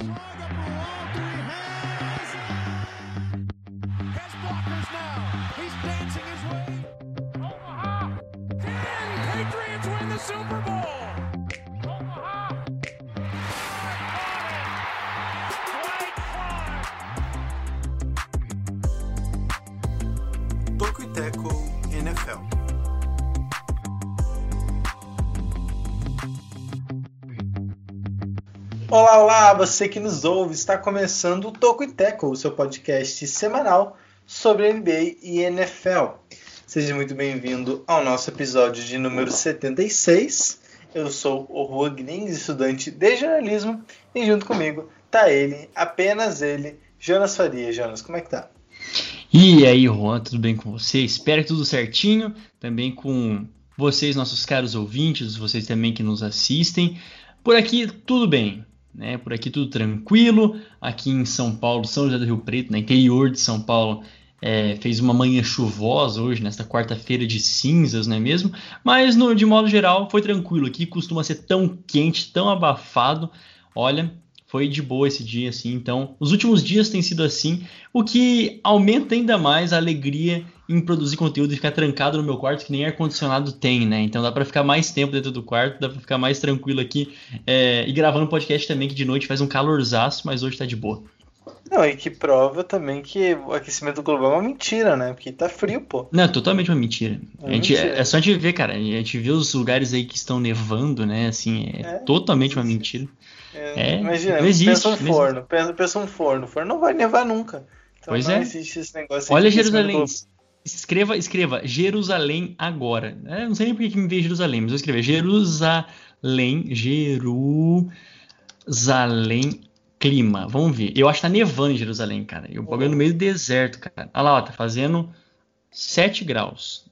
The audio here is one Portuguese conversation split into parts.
Olá, você que nos ouve, está começando o Toco e Teco, o seu podcast semanal sobre NBA e NFL. Seja muito bem-vindo ao nosso episódio de número 76. Eu sou o Juan Grings, estudante de jornalismo, e junto comigo tá ele, apenas ele, Jonas Faria. Jonas, como é que tá? E aí, Juan, tudo bem com você? Espero que tudo certinho, também com vocês, nossos caros ouvintes, vocês também que nos assistem. Por aqui, tudo bem. Né? Por aqui tudo tranquilo. Aqui em São Paulo, São José do Rio Preto, no interior de São Paulo, é, fez uma manhã chuvosa hoje, nesta quarta-feira de cinzas, não é mesmo? Mas no, de modo geral foi tranquilo. Aqui costuma ser tão quente, tão abafado. Olha, foi de boa esse dia, assim. Então, os últimos dias têm sido assim, o que aumenta ainda mais a alegria em produzir conteúdo e ficar trancado no meu quarto, que nem ar-condicionado tem, né? Então dá para ficar mais tempo dentro do quarto, dá para ficar mais tranquilo aqui é, e gravando podcast também, que de noite faz um calorzaço, mas hoje tá de boa. Não, e que prova também que o aquecimento global é uma mentira, né? Porque tá frio, pô. Não, é totalmente uma mentira. É, a gente, mentira. é só a gente ver, cara. A gente vê os lugares aí que estão nevando, né? Assim, é, é totalmente uma mentira. É, é, imagina, existe, pensa um forno, pensa, pensa um forno, o forno não vai nevar nunca. Então pois é. Olha Jerusalém, escreva, escreva Jerusalém agora. É, não sei nem por que me veio Jerusalém, mas eu escrever Jerusalém, Jerusalém clima. Vamos ver. Eu acho que tá nevando em Jerusalém, cara. Eu bagulho no meio do deserto, cara. Olha lá, ó, tá fazendo 7 graus.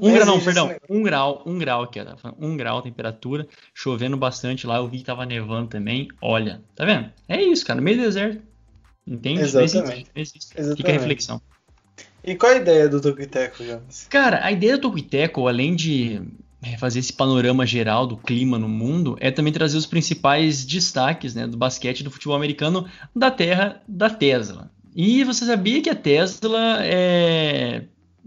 Um grau, não, perdão. Um grau, um grau aqui, ó. Um grau a temperatura, chovendo bastante lá. Eu vi que tava nevando também. Olha, tá vendo? É isso, cara. Meio deserto. Entende? Exatamente. Existe, existe. Fica a reflexão. E qual a ideia do Tocuiteco, Jonas? Cara, a ideia do Tocuiteco, além de é, fazer esse panorama geral do clima no mundo, é também trazer os principais destaques né, do basquete do futebol americano da terra da Tesla. E você sabia que a Tesla é,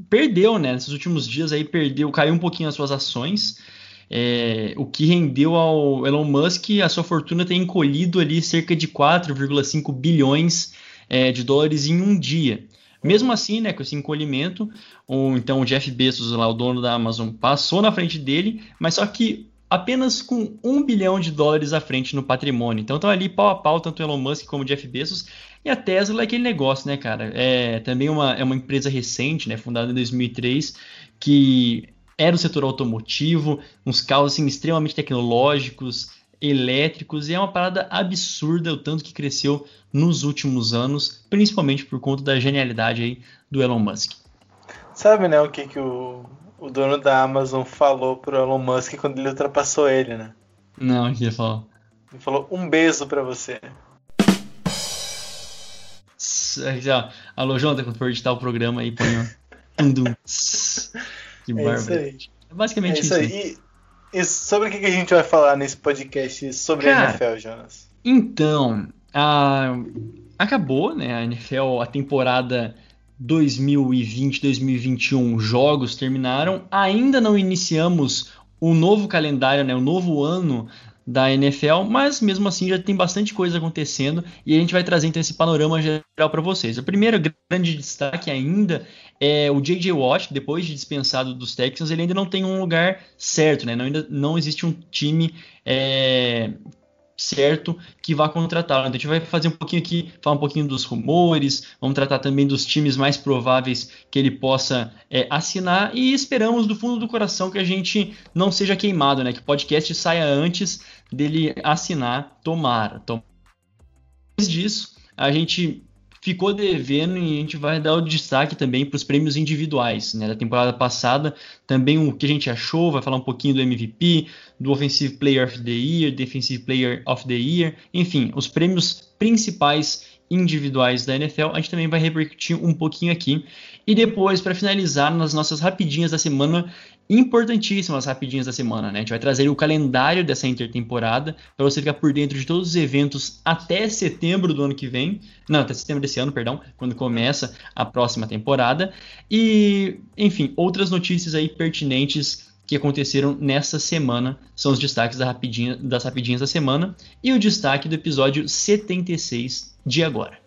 perdeu, né? Nesses últimos dias aí perdeu, caiu um pouquinho as suas ações. É, o que rendeu ao Elon Musk a sua fortuna ter encolhido ali cerca de 4,5 bilhões é, de dólares em um dia. Mesmo assim, né, com esse encolhimento, o, então o Jeff Bezos, lá, o dono da Amazon, passou na frente dele, mas só que apenas com um bilhão de dólares à frente no patrimônio. Então estão ali pau a pau, tanto o Elon Musk como o Jeff Bezos. E a Tesla é aquele negócio, né, cara? É também uma, é uma empresa recente, né, fundada em 2003, que era o setor automotivo, uns carros assim, extremamente tecnológicos, elétricos, e é uma parada absurda o tanto que cresceu nos últimos anos, principalmente por conta da genialidade aí do Elon Musk. Sabe, né, o que, que o, o dono da Amazon falou pro Elon Musk quando ele ultrapassou ele, né? Não, o que ele falou? Ele falou um beijo para você. Alô, Jonathan, quando for editar o programa aí, põe um. que bárbaro. É, é basicamente é isso. isso. Aí. E, e, sobre o que a gente vai falar nesse podcast sobre Cara, a NFL, Jonas? Então, a, acabou, né? A NFL, a temporada 2020-2021 jogos terminaram. Ainda não iniciamos o novo calendário, né? O novo ano da NFL, mas mesmo assim já tem bastante coisa acontecendo e a gente vai trazer então esse panorama geral para vocês. O primeiro grande destaque ainda é o J.J. Watt, depois de dispensado dos Texans, ele ainda não tem um lugar certo, né? Não, ainda não existe um time é, certo que vá contratá-lo. Então a gente vai fazer um pouquinho aqui, falar um pouquinho dos rumores, vamos tratar também dos times mais prováveis que ele possa é, assinar e esperamos do fundo do coração que a gente não seja queimado, né? Que o podcast saia antes dele assinar, tomara. Tom... Depois disso, a gente ficou devendo e a gente vai dar o destaque também para os prêmios individuais né, da temporada passada. Também o que a gente achou, vai falar um pouquinho do MVP, do Offensive Player of the Year, Defensive Player of the Year, enfim, os prêmios principais individuais da NFL, a gente também vai repercutir um pouquinho aqui. E depois, para finalizar, nas nossas rapidinhas da semana, importantíssimas rapidinhas da semana, né? A gente vai trazer o calendário dessa intertemporada para você ficar por dentro de todos os eventos até setembro do ano que vem, não, até setembro desse ano, perdão, quando começa a próxima temporada e, enfim, outras notícias aí pertinentes que aconteceram nessa semana são os destaques da rapidinha, das rapidinhas da semana e o destaque do episódio 76 de agora.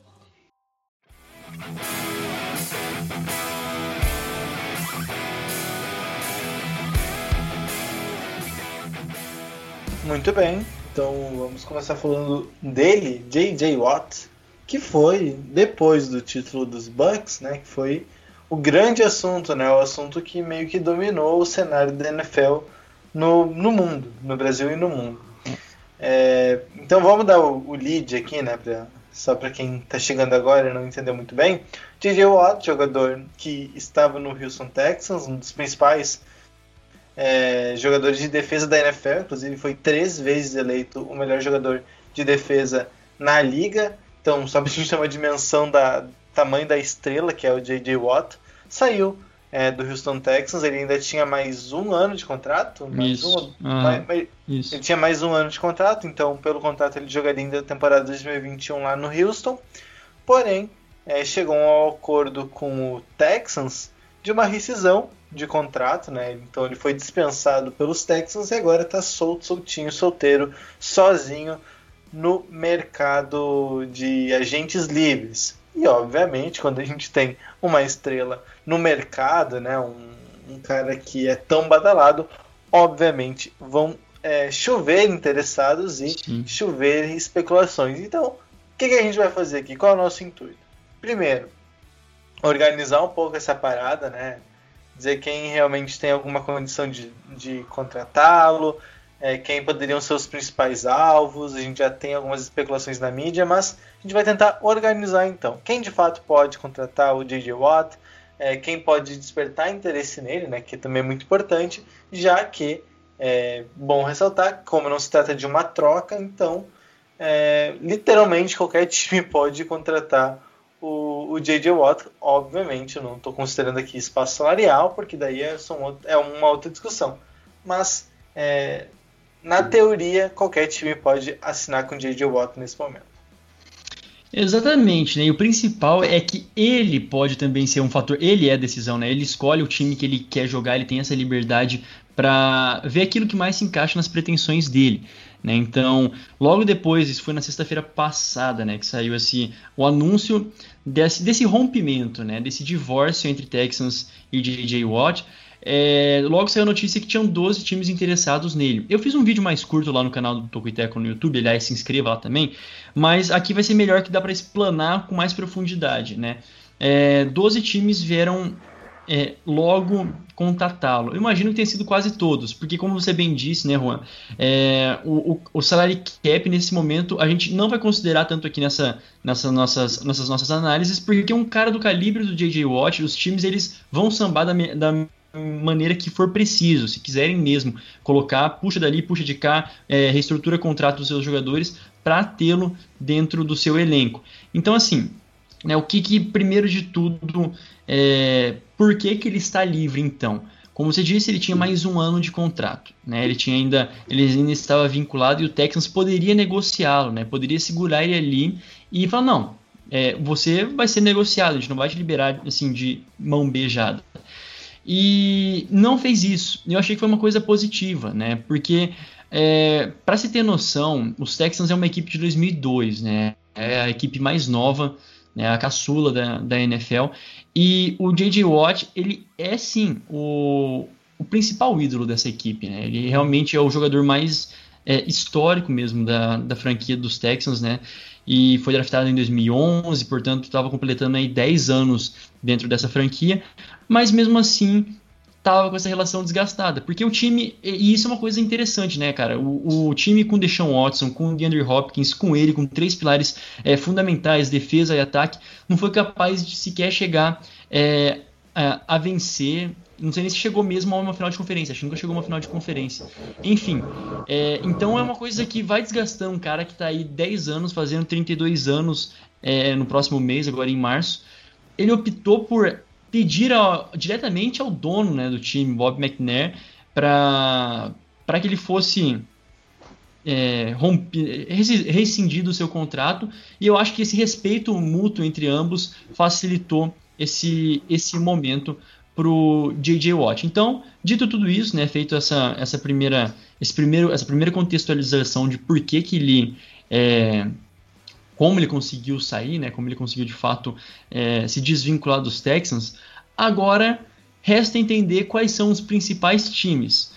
Muito bem, então vamos começar falando dele, J.J. Watt, que foi depois do título dos Bucks, né, que foi o grande assunto, né, o assunto que meio que dominou o cenário da NFL no, no mundo, no Brasil e no mundo. É, então vamos dar o, o, lead aqui, né, pra, só para quem está chegando agora e não entendeu muito bem. J.J. Watt, jogador que estava no Houston Texans, um dos principais é, jogadores de defesa da NFL, inclusive foi três vezes eleito o melhor jogador de defesa na liga. Então, só para a gente ter uma dimensão da tamanho da estrela, que é o J.J. Watt, saiu é, do Houston Texans. Ele ainda tinha mais um ano de contrato. Mais. Um, mais, mais, isso. Ele tinha mais um ano de contrato, então, pelo contrato, ele jogaria ainda a temporada 2021 lá no Houston. Porém, é, chegou a um acordo com o Texans de uma rescisão de contrato, né? Então ele foi dispensado pelos Texans e agora está solto, soltinho, solteiro, sozinho no mercado de agentes livres. E obviamente, quando a gente tem uma estrela no mercado, né, um, um cara que é tão badalado, obviamente vão é, chover interessados e Sim. chover especulações. Então, o que, que a gente vai fazer aqui? Qual é o nosso intuito? Primeiro, organizar um pouco essa parada, né? Dizer quem realmente tem alguma condição de, de contratá-lo, é, quem poderiam ser os principais alvos. A gente já tem algumas especulações na mídia, mas a gente vai tentar organizar então. Quem de fato pode contratar o J.J. Watt, é, quem pode despertar interesse nele, né, que também é muito importante, já que é bom ressaltar, como não se trata de uma troca, então é, literalmente qualquer time pode contratar o, o J.J. Watt, obviamente, eu não estou considerando aqui espaço salarial, porque daí é, são, é uma outra discussão. Mas, é, na teoria, qualquer time pode assinar com o J.J. Watt nesse momento. Exatamente, né? E o principal é que ele pode também ser um fator. Ele é a decisão, né? Ele escolhe o time que ele quer jogar, ele tem essa liberdade para ver aquilo que mais se encaixa nas pretensões dele. Né? Então, logo depois, isso foi na sexta-feira passada, né, que saiu esse, o anúncio desse, desse rompimento, né, desse divórcio entre Texans e J.J. Watt. É, logo saiu a notícia que tinham 12 times interessados nele. Eu fiz um vídeo mais curto lá no canal do Tocoiteco no YouTube, aliás, se inscreva lá também, mas aqui vai ser melhor que dá para explanar com mais profundidade, né? É, 12 times vieram é, logo contatá-lo. Imagino que tenha sido quase todos, porque como você bem disse, né, Juan, é, o, o, o salary cap nesse momento a gente não vai considerar tanto aqui nessa, nessa nossas, nessas nossas análises, porque um cara do calibre do J.J. Watt, os times eles vão sambar da, da maneira que for preciso. Se quiserem mesmo colocar, puxa dali, puxa de cá, é, reestrutura contrato dos seus jogadores para tê-lo dentro do seu elenco. Então, assim, né, o que, que primeiro de tudo é, por que, que ele está livre então? Como você disse, ele tinha mais um ano de contrato, né? Ele tinha ainda, ele ainda estava vinculado e o Texans poderia negociá-lo, né? Poderia segurar ele ali e falar não, é, você vai ser negociado, a gente não vai te liberar assim de mão beijada. E não fez isso. Eu achei que foi uma coisa positiva, né? Porque é, para se ter noção, os Texans é uma equipe de 2002, né? É a equipe mais nova né, a caçula da, da NFL. E o J.J. Watt, ele é sim o, o principal ídolo dessa equipe. Né? Ele realmente é o jogador mais é, histórico mesmo da, da franquia dos Texans, né? E foi draftado em 2011, portanto estava completando aí 10 anos dentro dessa franquia. Mas mesmo assim, tava com essa relação desgastada. Porque o time, e isso é uma coisa interessante, né, cara? O, o time com Deshaun Watson, com DeAndre Hopkins, com ele, com três pilares é, fundamentais, defesa e ataque, não foi capaz de sequer chegar é, a, a, vencer. Não sei nem se chegou mesmo a uma final de conferência, acho que nunca chegou a uma final de conferência. Enfim, é, então é uma coisa que vai desgastando um cara que está aí 10 anos, fazendo 32 anos é, no próximo mês, agora em março. Ele optou por pedir ao, diretamente ao dono né, do time, Bob McNair, para que ele fosse é, rompe, rescindido o seu contrato. E eu acho que esse respeito mútuo entre ambos facilitou esse, esse momento para o J.J. Watt. Então, dito tudo isso, né, feito essa, essa, primeira, esse primeiro, essa primeira contextualização de por que, que ele. É, como ele conseguiu sair, né, como ele conseguiu de fato é, se desvincular dos Texans, agora resta entender quais são os principais times.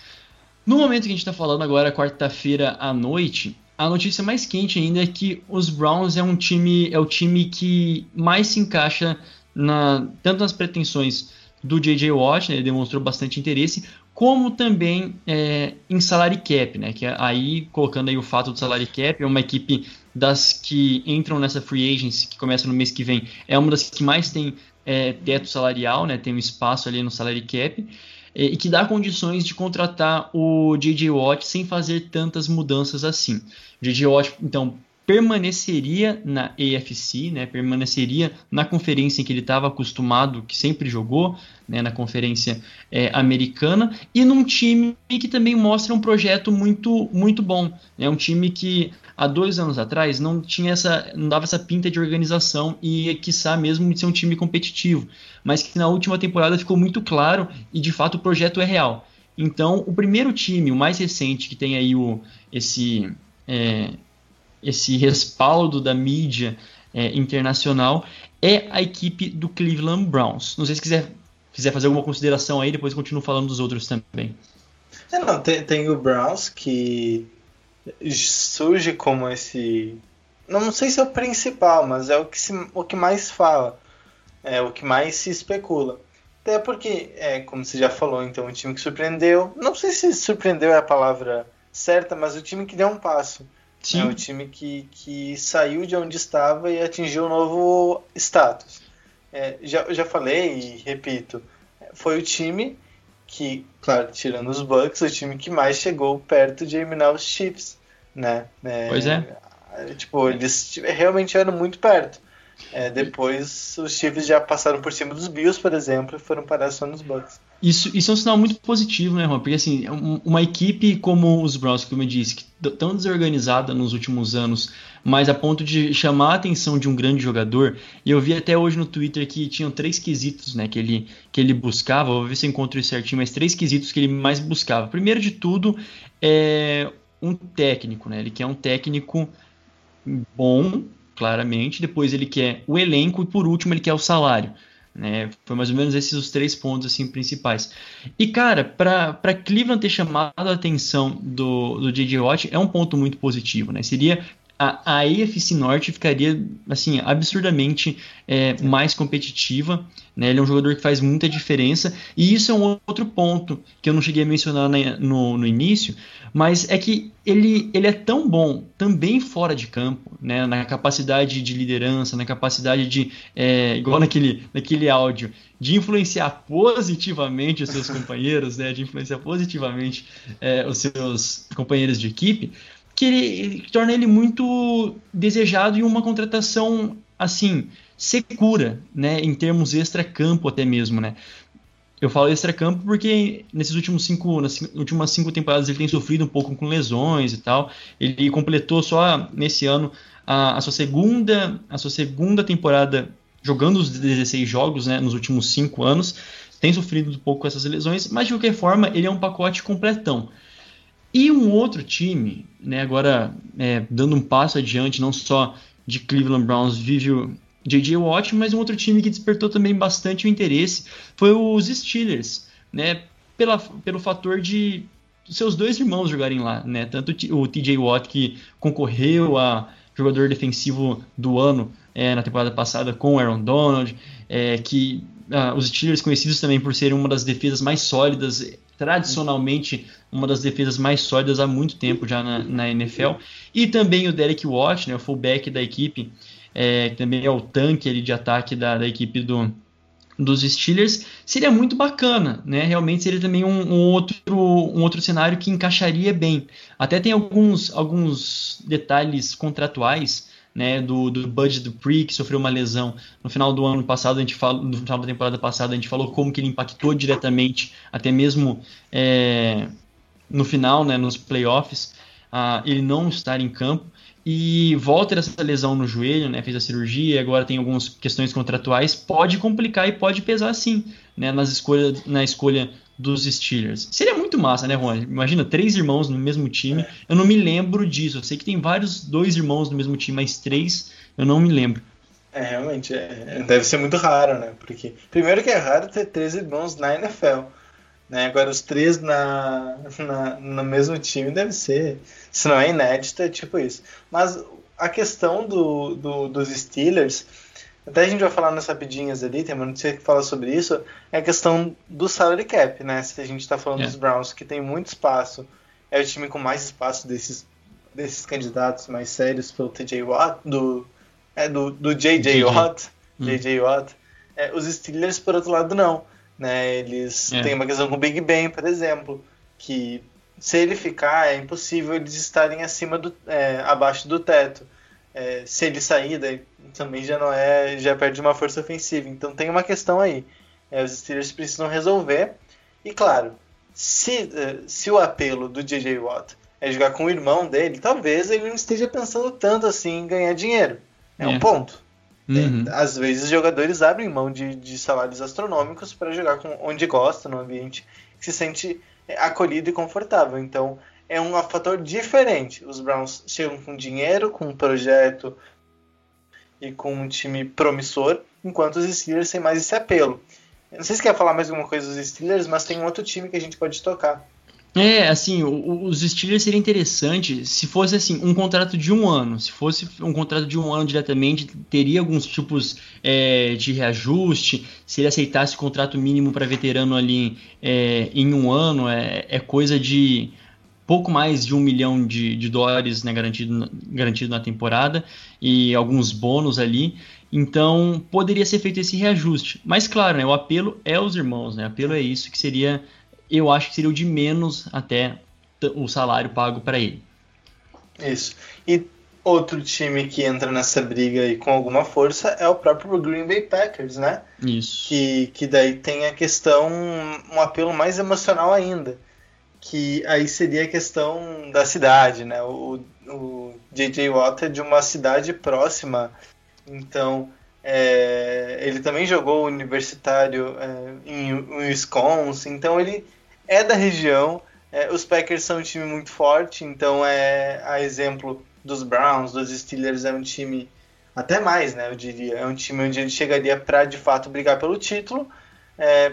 No momento que a gente está falando agora, quarta-feira à noite, a notícia mais quente ainda é que os Browns é um time, é o time que mais se encaixa na, tanto nas pretensões do J.J. Watt, né, ele demonstrou bastante interesse, como também é, em salary cap, né, que é aí, colocando aí o fato do salary cap, é uma equipe das que entram nessa free agency, que começa no mês que vem, é uma das que mais tem é, teto salarial, né, tem um espaço ali no salary cap, é, e que dá condições de contratar o J.J. Watt sem fazer tantas mudanças assim. J.J. Watt, então, permaneceria na AFC, né, permaneceria na conferência em que ele estava acostumado, que sempre jogou, né, na conferência é, americana, e num time que também mostra um projeto muito, muito bom. É né, um time que há dois anos atrás não tinha essa, não dava essa pinta de organização e, quiçá, mesmo de ser um time competitivo, mas que na última temporada ficou muito claro e de fato o projeto é real. Então, o primeiro time, o mais recente, que tem aí o, esse, é, esse respaldo da mídia é, internacional é a equipe do Cleveland Browns. Não sei se quiser, quiser fazer alguma consideração aí, depois continuo falando dos outros também. É, não, tem, tem o Browns que surge como esse. Não sei se é o principal, mas é o que, se, o que mais fala. É o que mais se especula. Até porque, é, como você já falou, então, um time que surpreendeu. Não sei se surpreendeu é a palavra certa, mas o time que deu um passo. Sim. É o time que, que saiu de onde estava e atingiu um novo status. É, já, já falei e repito, foi o time que, claro, tirando os Bucks, o time que mais chegou perto de eliminar os Chiefs, né? É, pois é. Tipo, eles realmente eram muito perto. É, depois os Chiefs já passaram por cima dos Bills, por exemplo, e foram parar só nos Bucks. Isso, isso é um sinal muito positivo, né, Ron? Porque assim, uma equipe como os Browns, como eu disse, que tão desorganizada nos últimos anos, mas a ponto de chamar a atenção de um grande jogador. E eu vi até hoje no Twitter que tinham três quesitos, né, que ele, que ele buscava. Vou ver se eu encontro isso certinho, mas três quesitos que ele mais buscava. Primeiro de tudo, é um técnico, né? Ele quer um técnico bom, claramente. Depois ele quer o elenco e por último ele quer o salário. Né? Foi mais ou menos esses os três pontos assim principais. E cara, para Cleveland ter chamado a atenção do, do J.J. Watt é um ponto muito positivo, né? Seria a, a AFC Norte ficaria assim absurdamente é, mais competitiva. Né? Ele é um jogador que faz muita diferença e isso é um outro ponto que eu não cheguei a mencionar na, no, no início, mas é que ele, ele é tão bom também fora de campo, né? na capacidade de liderança, na capacidade de, é, igual naquele, naquele áudio, de influenciar positivamente os seus companheiros, né? de influenciar positivamente é, os seus companheiros de equipe, que ele, que torna ele muito desejado e uma contratação assim segura, né, em termos extra-campo até mesmo, né. Eu falo extra-campo porque nesses últimos cinco, nas últimas cinco temporadas ele tem sofrido um pouco com lesões e tal. Ele completou só nesse ano a, a sua segunda, a sua segunda temporada jogando os 16 jogos, né, nos últimos cinco anos. Tem sofrido um pouco com essas lesões, mas de qualquer forma ele é um pacote completão. E um outro time, né, agora é, dando um passo adiante, não só de Cleveland Browns, vive o J.J. Watt, mas um outro time que despertou também bastante o interesse foi os Steelers, né, pela, pelo fator de seus dois irmãos jogarem lá, né, tanto o T.J. Watt que concorreu a jogador defensivo do ano é, na temporada passada com o Aaron Donald, é, que ah, os Steelers conhecidos também por serem uma das defesas mais sólidas tradicionalmente uma das defesas mais sólidas há muito tempo já na, na NFL. E também o Derek Watt, né, o fullback da equipe, é, que também é o tanque ali, de ataque da, da equipe do, dos Steelers, seria muito bacana, né? Realmente seria também um, um, outro, um outro cenário que encaixaria bem. Até tem alguns, alguns detalhes contratuais né, do, do Bud Dupree, que sofreu uma lesão no final do ano passado, a gente falou, no final da temporada passada, a gente falou como que ele impactou diretamente, até mesmo é, no final, né, nos playoffs, uh, ele não estar em campo. E volta dessa lesão no joelho, né, fez a cirurgia, agora tem algumas questões contratuais, pode complicar e pode pesar sim, né, nas escolhas, na escolha dos Steelers. Seria muito massa, né, Juan? Imagina, três irmãos no mesmo time. É. Eu não me lembro disso. Eu sei que tem vários, dois irmãos no mesmo time, mas três eu não me lembro. É, realmente, é, deve ser muito raro, né? Porque, primeiro que é raro ter três irmãos na NFL. Né? Agora, os três na, na, no mesmo time deve ser, se não é inédito, é tipo isso. Mas a questão do, do dos Steelers até a gente vai falar nas rapidinhas ali, tem uma notícia que fala sobre isso, é a questão do salary cap, né? Se a gente está falando dos Browns, que tem muito espaço, é o time com mais espaço desses, desses candidatos mais sérios pelo TJ Watt, do, é, do, do JJ Watt, hum. JJ Watt. É, os Steelers, por outro lado, não. Né? Eles é. têm uma questão com o Big Ben, por exemplo, que se ele ficar, é impossível eles estarem acima do, é, abaixo do teto. É, se ele sair, daí também já não é, já perde uma força ofensiva. Então tem uma questão aí. É, os Steelers precisam resolver. E claro, se, é, se o apelo do DJ Watt é jogar com o irmão dele, talvez ele não esteja pensando tanto assim em ganhar dinheiro. É, é. um ponto. Uhum. É, às vezes os jogadores abrem mão de, de salários astronômicos para jogar com onde gosta, no ambiente que se sente acolhido e confortável. Então é um fator diferente. Os Browns chegam com dinheiro, com um projeto e com um time promissor, enquanto os Steelers têm mais esse apelo. Eu não sei se quer falar mais alguma coisa dos Steelers, mas tem um outro time que a gente pode tocar. É, assim, os Steelers seria interessante se fosse assim um contrato de um ano. Se fosse um contrato de um ano diretamente, teria alguns tipos é, de reajuste. Se ele aceitasse o contrato mínimo para veterano ali é, em um ano, é, é coisa de pouco mais de um milhão de, de dólares né, garantido, garantido na temporada e alguns bônus ali. Então poderia ser feito esse reajuste. Mas claro, né, o apelo é os irmãos, né? O apelo é isso que seria, eu acho que seria o de menos até o salário pago para ele. Isso. E outro time que entra nessa briga aí com alguma força é o próprio Green Bay Packers, né? Isso. Que, que daí tem a questão, um apelo mais emocional ainda que aí seria a questão da cidade, né? O, o J.J. Watt é de uma cidade próxima, então é, ele também jogou universitário é, em Wisconsin, então ele é da região. É, os Packers são um time muito forte, então é a exemplo dos Browns, dos Steelers, é um time até mais, né? Eu diria, é um time onde ele chegaria para de fato brigar pelo título. É,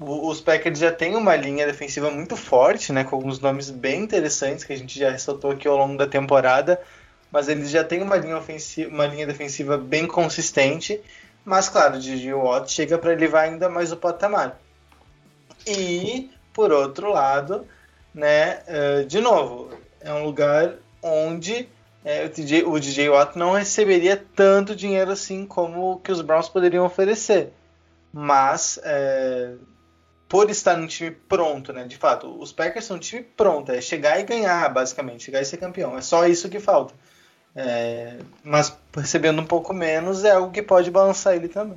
os Packers já têm uma linha defensiva muito forte, né, com alguns nomes bem interessantes que a gente já ressaltou aqui ao longo da temporada, mas eles já têm uma linha, ofensiva, uma linha defensiva bem consistente, mas claro, o Gigi Watt chega para elevar ainda mais o patamar. E, por outro lado, né, eh, de novo, é um lugar onde é, o, DJ, o DJ Watt não receberia tanto dinheiro assim como que os Browns poderiam oferecer. Mas é, por estar num time pronto, né? De fato, os Packers são um time pronto, é chegar e ganhar, basicamente, chegar e ser campeão. É só isso que falta. É, mas recebendo um pouco menos é algo que pode balançar ele também.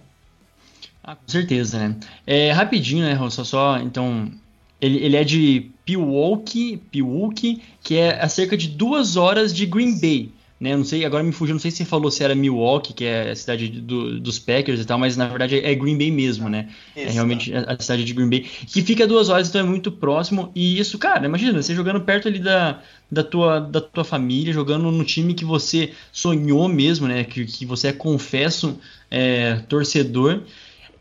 Ah, com certeza, né? É, rapidinho, né, Só, só então. Ele, ele é de Pewaukee, Pewaukee, que é a cerca de duas horas de Green Bay né? Não sei, agora me fugiu, não sei se você falou se era Milwaukee, que é a cidade do, dos Packers e tal, mas na verdade é Green Bay mesmo, né? Isso, é realmente a, a cidade de Green Bay, que fica a duas horas, então é muito próximo. E isso, cara, imagina, você jogando perto ali da, da, tua, da tua família, jogando no time que você sonhou mesmo, né? Que, que você é confesso é, torcedor.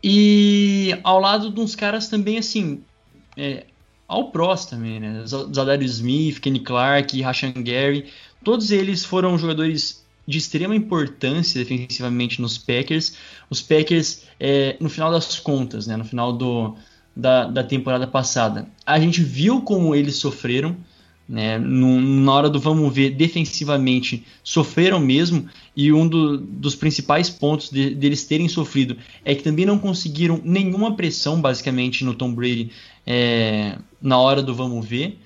E ao lado de uns caras também, assim, é, ao prós também, né? Zadarius Smith, Kenny Clark, Rashan Gary, Todos eles foram jogadores de extrema importância defensivamente nos Packers. Os Packers, é, no final das contas, né, no final do, da, da temporada passada, a gente viu como eles sofreram. Né, no, na hora do vamos ver, defensivamente sofreram mesmo, e um do, dos principais pontos de, deles terem sofrido é que também não conseguiram nenhuma pressão, basicamente, no Tom Brady é, na hora do vamos ver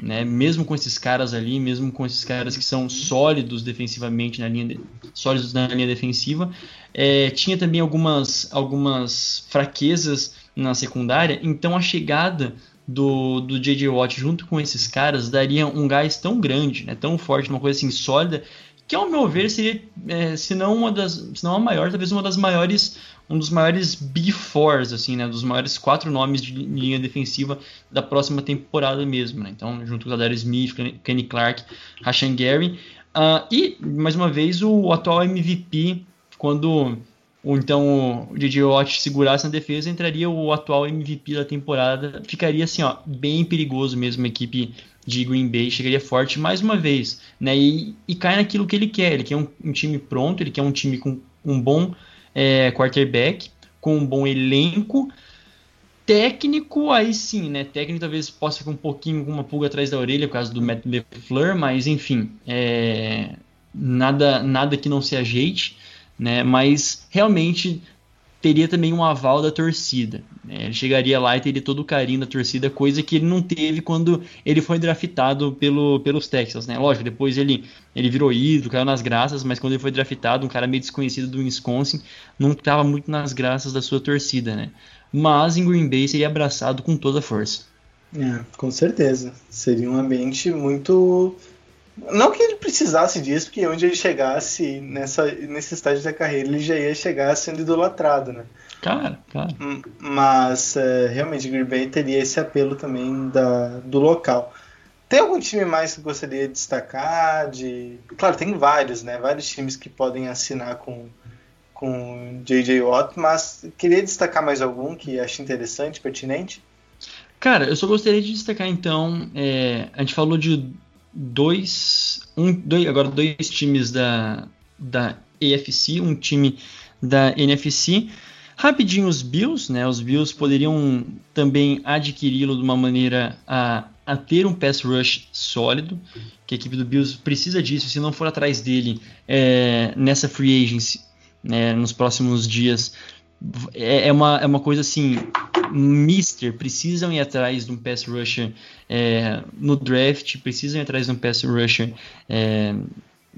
né? Mesmo com esses caras ali, mesmo com esses caras que são sólidos defensivamente na linha de, sólidos na linha defensiva, é, tinha também algumas algumas fraquezas na secundária. Então a chegada do, do J.J. Watt junto com esses caras daria um gás tão grande, né, tão forte, uma coisa assim sólida, que ao meu ver seria, é, se não uma das, se não a maior, talvez uma das maiores, um dos maiores B4s, assim, né, dos maiores quatro nomes de linha defensiva da próxima temporada mesmo, né, então junto com o Adair Smith, Kenny Clark, Rashan Gary, uh, e mais uma vez o atual MVP quando ou então o DJ Watt segurasse na defesa, entraria o atual MVP da temporada. Ficaria assim, ó, bem perigoso mesmo a equipe de Green Bay, chegaria forte mais uma vez, né? E, e cai naquilo que ele quer. Ele quer um, um time pronto, ele quer um time com um bom é, quarterback, com um bom elenco. Técnico, aí sim, né? Técnico talvez possa ficar um pouquinho com uma pulga atrás da orelha por causa do Matt LeFleur, mas enfim, é, nada, nada que não se ajeite né? Mas realmente teria também um aval da torcida. Né? Ele chegaria lá e teria todo o carinho da torcida, coisa que ele não teve quando ele foi draftado pelo, pelos Texas, né? Lógico, depois ele, ele virou ídolo, caiu nas graças, mas quando ele foi draftado, um cara meio desconhecido do Wisconsin, não estava muito nas graças da sua torcida, né? Mas em Green Bay seria abraçado com toda a força. É, com certeza. Seria um ambiente muito não que ele precisasse disso, porque onde ele chegasse nessa, nesse estágio da carreira, ele já ia chegar sendo idolatrado, né? Cara, cara. Mas é, realmente Green Bay teria esse apelo também da, do local. Tem algum time mais que gostaria de destacar? De... Claro, tem vários, né? Vários times que podem assinar com com J.J. Watt, mas queria destacar mais algum que acha interessante, pertinente? Cara, eu só gostaria de destacar então, é, a gente falou de dois, um, dois, agora dois times da, da AFC, um time da NFC. Rapidinho os Bills, né? Os Bills poderiam também adquiri-lo de uma maneira a, a ter um pass rush sólido, que a equipe do Bills precisa disso. Se não for atrás dele é, nessa free agency, né, nos próximos dias, é, é, uma, é uma coisa assim, mister, precisam ir atrás de um pass rusher é, no draft, precisam ir atrás de um pass rusher é,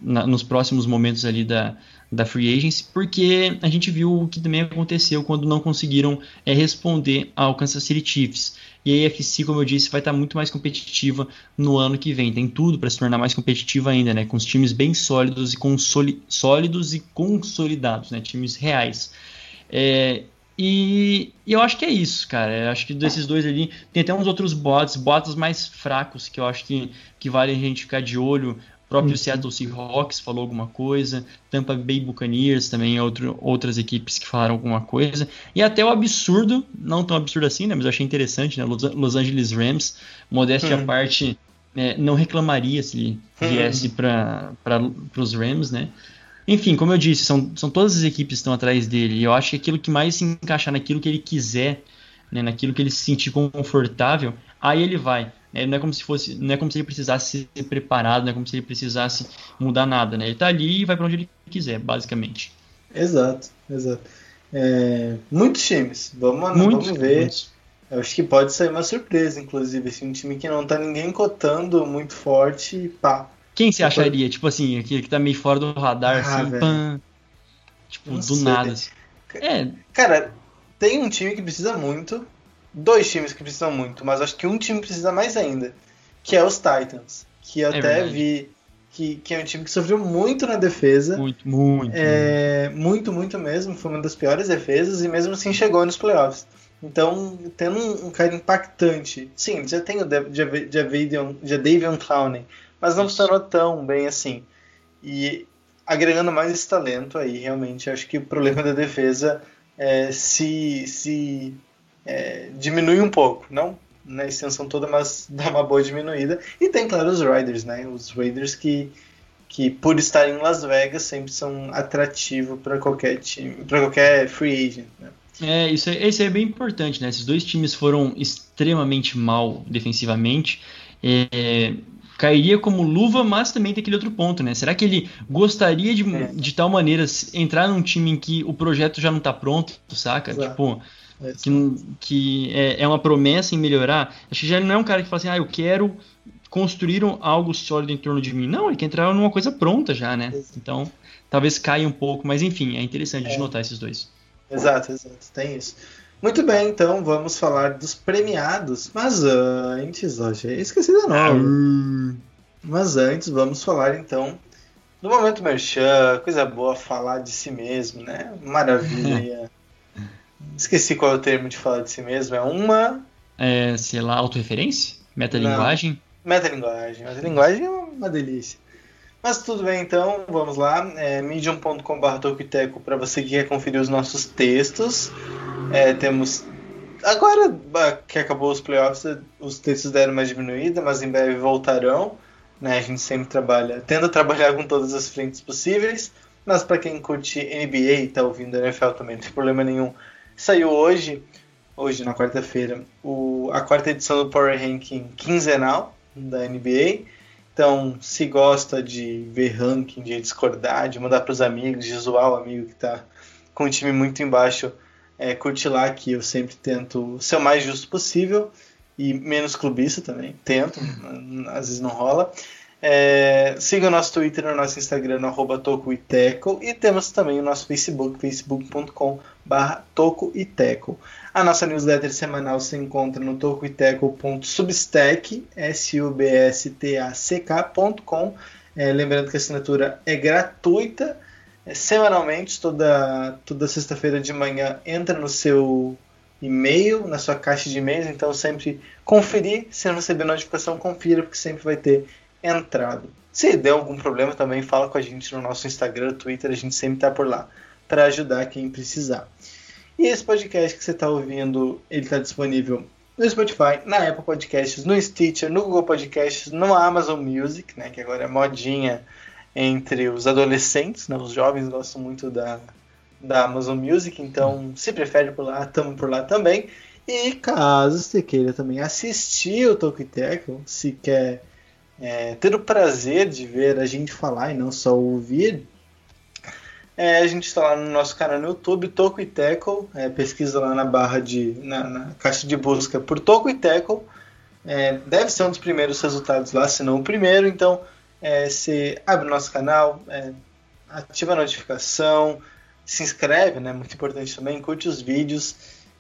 na, nos próximos momentos ali da, da free agency, porque a gente viu o que também aconteceu quando não conseguiram é, responder ao Kansas City Chiefs. E a AFC, como eu disse, vai estar muito mais competitiva no ano que vem. Tem tudo para se tornar mais competitiva ainda, né? Com os times bem sólidos e consoli sólidos e consolidados, né? Times reais. É, e, e, eu acho que é isso, cara. Eu acho que desses dois ali tem até uns outros bots, bots mais fracos que eu acho que, que vale a gente ficar de olho. O próprio. Seattle Seahawks falou alguma coisa, Tampa Bay Buccaneers também, outro, outras equipes que falaram alguma coisa. E até o absurdo, não tão absurdo assim, né? Mas eu achei interessante, né? Los, Los Angeles Rams, modéstia uhum. à parte, é, não reclamaria se viesse uhum. para os Rams, né? Enfim, como eu disse, são, são todas as equipes que estão atrás dele. E eu acho que aquilo que mais se encaixar naquilo que ele quiser, né, naquilo que ele se sentir confortável, aí ele vai. Né? Não é como se fosse, não é como se ele precisasse ser preparado, não é como se ele precisasse mudar nada, né? Ele está ali e vai para onde ele quiser, basicamente. Exato, exato. É, muitos times, vamos, muitos, vamos ver. Muitos. Eu acho que pode sair uma surpresa, inclusive, assim, um time que não está ninguém cotando muito forte, pá, quem se acharia? Tipo assim, aquele que tá meio fora do radar, ah, assim, pã, Tipo, Não do sei. nada. Assim. É. Cara, tem um time que precisa muito. Dois times que precisam muito, mas acho que um time precisa mais ainda. Que é os Titans. Que eu é até verdade. vi que, que é um time que sofreu muito na defesa. Muito, muito. É, muito, muito mesmo. Foi uma das piores defesas e mesmo assim chegou nos playoffs. Então, tendo um, um cara impactante. Sim, já tem o Jadavion Clowney mas não funcionou tão bem assim. E agregando mais esse talento aí, realmente, acho que o problema da defesa é, se, se é, diminui um pouco, não na extensão toda, mas dá uma boa diminuída. E tem, claro, os Riders, né? Os Raiders que, que por estar em Las Vegas, sempre são atrativos para qualquer time, para qualquer free agent, né? É, isso é, isso é bem importante, né? Esses dois times foram extremamente mal defensivamente. É, cairia como luva, mas também tem aquele outro ponto, né? Será que ele gostaria de, é. de tal maneira entrar num time em que o projeto já não está pronto, saca? Exato. Tipo, é que, que é, é, uma promessa em melhorar. Acho que já não é um cara que fala assim, ah, eu quero construíram algo sólido em torno de mim. Não, ele quer entrar numa coisa pronta já, né? Então, talvez caia um pouco, mas enfim, é interessante é. de notar esses dois. Exato, exato, tem isso. Muito bem, então vamos falar dos premiados. Mas antes, ó, já esqueci da nome. Mas antes, vamos falar então do momento merchan, coisa boa falar de si mesmo, né? Maravilha. esqueci qual é o termo de falar de si mesmo. É uma. É, sei lá, autorreferência? Metalinguagem? Metalinguagem. Metalinguagem é uma delícia. Mas tudo bem, então, vamos lá. É, medium.com.br para você que quer conferir os nossos textos. É, temos. Agora que acabou os playoffs, os textos deram uma diminuída, mas em breve voltarão. Né? A gente sempre trabalha, tenta trabalhar com todas as frentes possíveis. Mas para quem curte NBA e está ouvindo NFL também, não tem problema nenhum. Saiu hoje, hoje na quarta-feira, a quarta edição do Power Ranking quinzenal da NBA. Então, se gosta de ver ranking, de discordar, de mandar para os amigos, de zoar o amigo que está com um time muito embaixo, é, curte lá que eu sempre tento ser o mais justo possível e menos clubista também. Tento, às vezes não rola. É, siga o nosso Twitter e o nosso Instagram no arroba Toco e Teco. E temos também o nosso Facebook, facebook.com barra Toco e Teco. A nossa newsletter semanal se encontra no tocoiteco.substack, S-U-B-S-T-A-C-K.com. É, lembrando que a assinatura é gratuita. É, semanalmente, toda, toda sexta-feira de manhã, entra no seu e-mail, na sua caixa de e-mails. Então, sempre conferir. Se não receber notificação, confira, porque sempre vai ter entrado. Se der algum problema, também fala com a gente no nosso Instagram, Twitter. A gente sempre está por lá para ajudar quem precisar. E esse podcast que você está ouvindo, ele está disponível no Spotify, na Apple Podcasts, no Stitcher, no Google Podcasts, no Amazon Music, né, que agora é modinha entre os adolescentes, né, os jovens gostam muito da, da Amazon Music, então se prefere por lá, estamos por lá também. E caso você queira também assistir o Talk se quer é, ter o prazer de ver a gente falar e não só ouvir, é, a gente está lá no nosso canal no YouTube, Toco e Tackle. É, pesquisa lá na barra de. Na, na, caixa de busca por Toco e Tackle. É, deve ser um dos primeiros resultados lá, se não o primeiro. Então, é, abre o nosso canal, é, ativa a notificação, se inscreve, né? Muito importante também, curte os vídeos,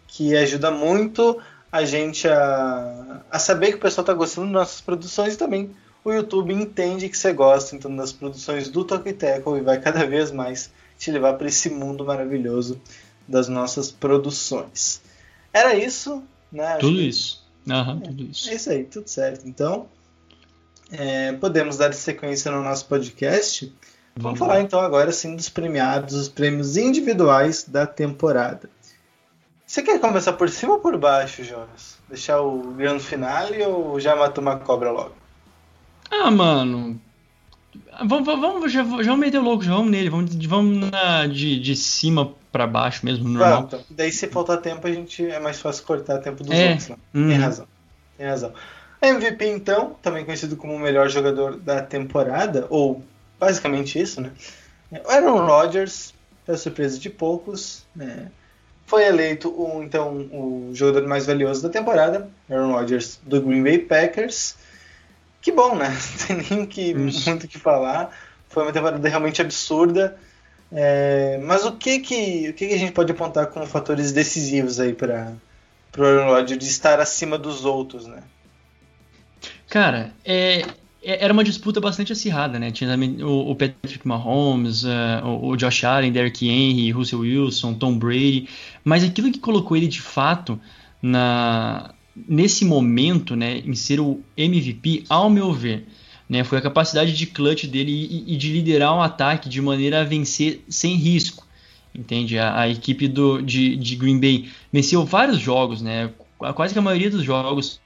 que ajuda muito a gente a, a saber que o pessoal está gostando das nossas produções e também o YouTube entende que você gosta então das produções do Toque Tackle e vai cada vez mais te levar para esse mundo maravilhoso das nossas produções. Era isso, né? Tudo isso. Uhum, é, tudo isso. É isso aí, tudo certo. Então, é, podemos dar sequência no nosso podcast. Vamos, Vamos falar então agora sim dos premiados, os prêmios individuais da temporada. Você quer começar por cima ou por baixo, Jonas? Deixar o grande finale ou já matou uma cobra logo? Ah, mano, Vamos, vamos, já, já vamos meter o louco, já vamos nele, vamos, vamos na, de, de cima para baixo mesmo, normal. Pronto. Daí se faltar tempo, a gente é mais fácil cortar tempo dos é. outros. Né? Uhum. Tem razão. Tem razão. MVP, então, também conhecido como o melhor jogador da temporada, ou basicamente isso, né? O Aaron Rodgers, para surpresa de poucos, né? foi eleito o, então o jogador mais valioso da temporada, Aaron Rodgers do Green Bay Packers que bom, né? Não tem nem que, muito o que falar. Foi uma temporada realmente absurda. É, mas o que que, o que que a gente pode apontar como fatores decisivos aí para o Aaron Rodgers de estar acima dos outros, né? Cara, é, é, era uma disputa bastante acirrada, né? Tinha também o, Patrick Mahomes, uh, o, o, Josh Allen, Derrick Henry, Russell Wilson, Tom Brady, mas aquilo que colocou ele de fato na, nesse momento, né, em ser o MVP, ao meu ver, né, foi a capacidade de clutch dele e, e de liderar um ataque de maneira a vencer sem risco. Entende? A, a equipe do, de, de, Green Bay venceu vários jogos, né? Quase que a maioria dos jogos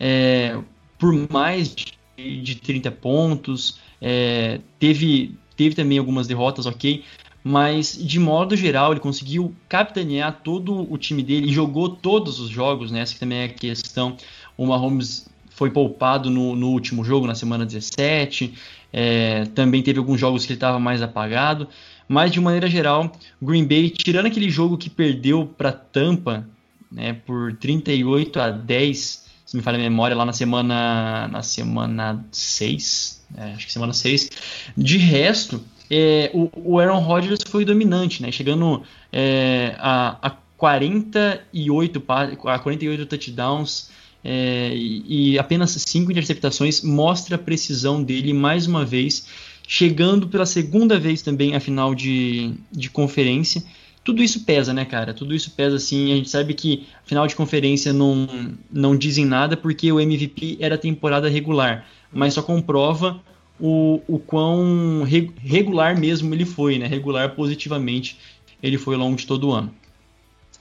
é, por mais de, de 30 pontos. É, teve, teve também algumas derrotas, ok mas de modo geral ele conseguiu capitanear todo o time dele e jogou todos os jogos, né? Essa também é a questão. O Mahomes foi poupado no, no último jogo, na semana 17, é, também teve alguns jogos que ele estava mais apagado, mas de maneira geral, Green Bay, tirando aquele jogo que perdeu para Tampa, né, por 38 a 10, se me falha a memória, lá na semana na semana 6, é, acho que semana 6. De resto, é, o, o, Aaron Rodgers foi dominante, né? Chegando é, a, a 48, a 48 touchdowns é, e, e apenas 5 interceptações, mostra a precisão dele mais uma vez, chegando pela segunda vez também à final de, de conferência tudo isso pesa, né, cara? Tudo isso pesa assim. A gente sabe que final de conferência não, não dizem nada porque o MVP era temporada regular, mas só comprova o, o quão re, regular mesmo ele foi, né? Regular positivamente ele foi ao longo de todo o ano.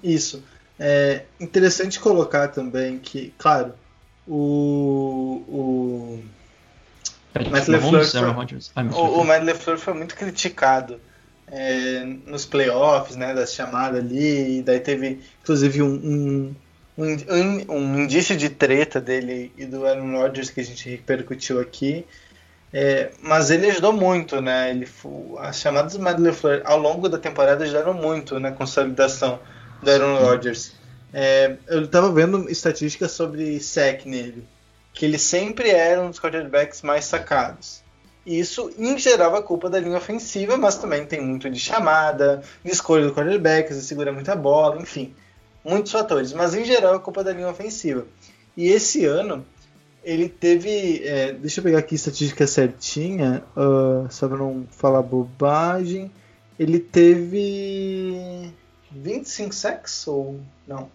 Isso. É interessante colocar também que, claro, o, o Matt LeFleur foi, o, o Matt LeFleur foi muito criticado é, nos playoffs, né, da chamada ali, e daí teve inclusive um, um, um, um, indício de treta dele e do Aaron Rodgers que a gente repercutiu aqui, é, mas ele ajudou muito, né, ele, as chamadas do Matt LeFleur ao longo da temporada ajudaram muito na consolidação do Aaron Rodgers. É, eu estava vendo estatísticas sobre sec nele, que ele sempre era um dos quarterbacks mais sacados. Isso, em geral, é culpa da linha ofensiva, mas também tem muito de chamada, de escolha do quarterback, ele segura muita bola, enfim, muitos fatores. Mas, em geral, é culpa da linha ofensiva. E esse ano, ele teve. É, deixa eu pegar aqui a estatística certinha, uh, só para não falar bobagem. Ele teve 25 sacks ou não?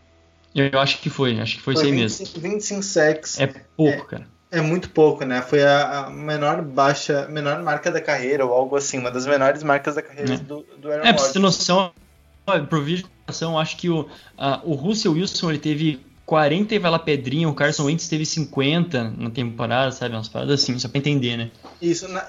Eu acho que foi, acho que foi, foi isso aí 25, mesmo. 25 sacks. É pouco, é, cara. É muito pouco, né? Foi a, a, menor baixa, menor marca da carreira, ou algo assim, uma das menores marcas da carreira é. do, do Aaron É, pra você ter noção, por vídeo acho que o, a, o Russell Wilson ele teve 40 e vai lá pedrinha, o Carson Wentz teve 50 na temporada, sabe? Umas paradas assim, só pra entender, né? Isso, na,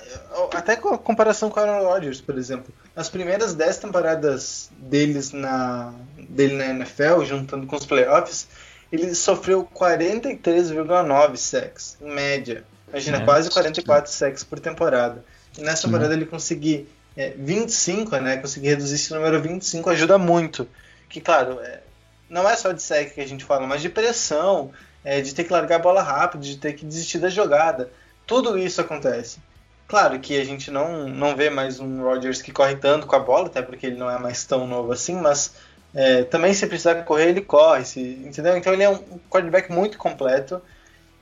até com a comparação com o Aaron Rodgers, por exemplo. As primeiras 10 temporadas deles na, dele na NFL, juntando com os playoffs, ele sofreu 43,9 sacks, em média. Imagina, é, quase 44 sacks por temporada. E nessa temporada ele conseguir é, 25, né? Conseguir reduzir esse número a 25 ajuda muito. Que, claro, é, não é só de sack que a gente fala, mas de pressão, é, de ter que largar a bola rápido, de ter que desistir da jogada. Tudo isso acontece. Claro que a gente não, não vê mais um Rodgers que corre tanto com a bola, até porque ele não é mais tão novo assim, mas é, também se precisar correr, ele corre, se, entendeu? Então ele é um quarterback muito completo.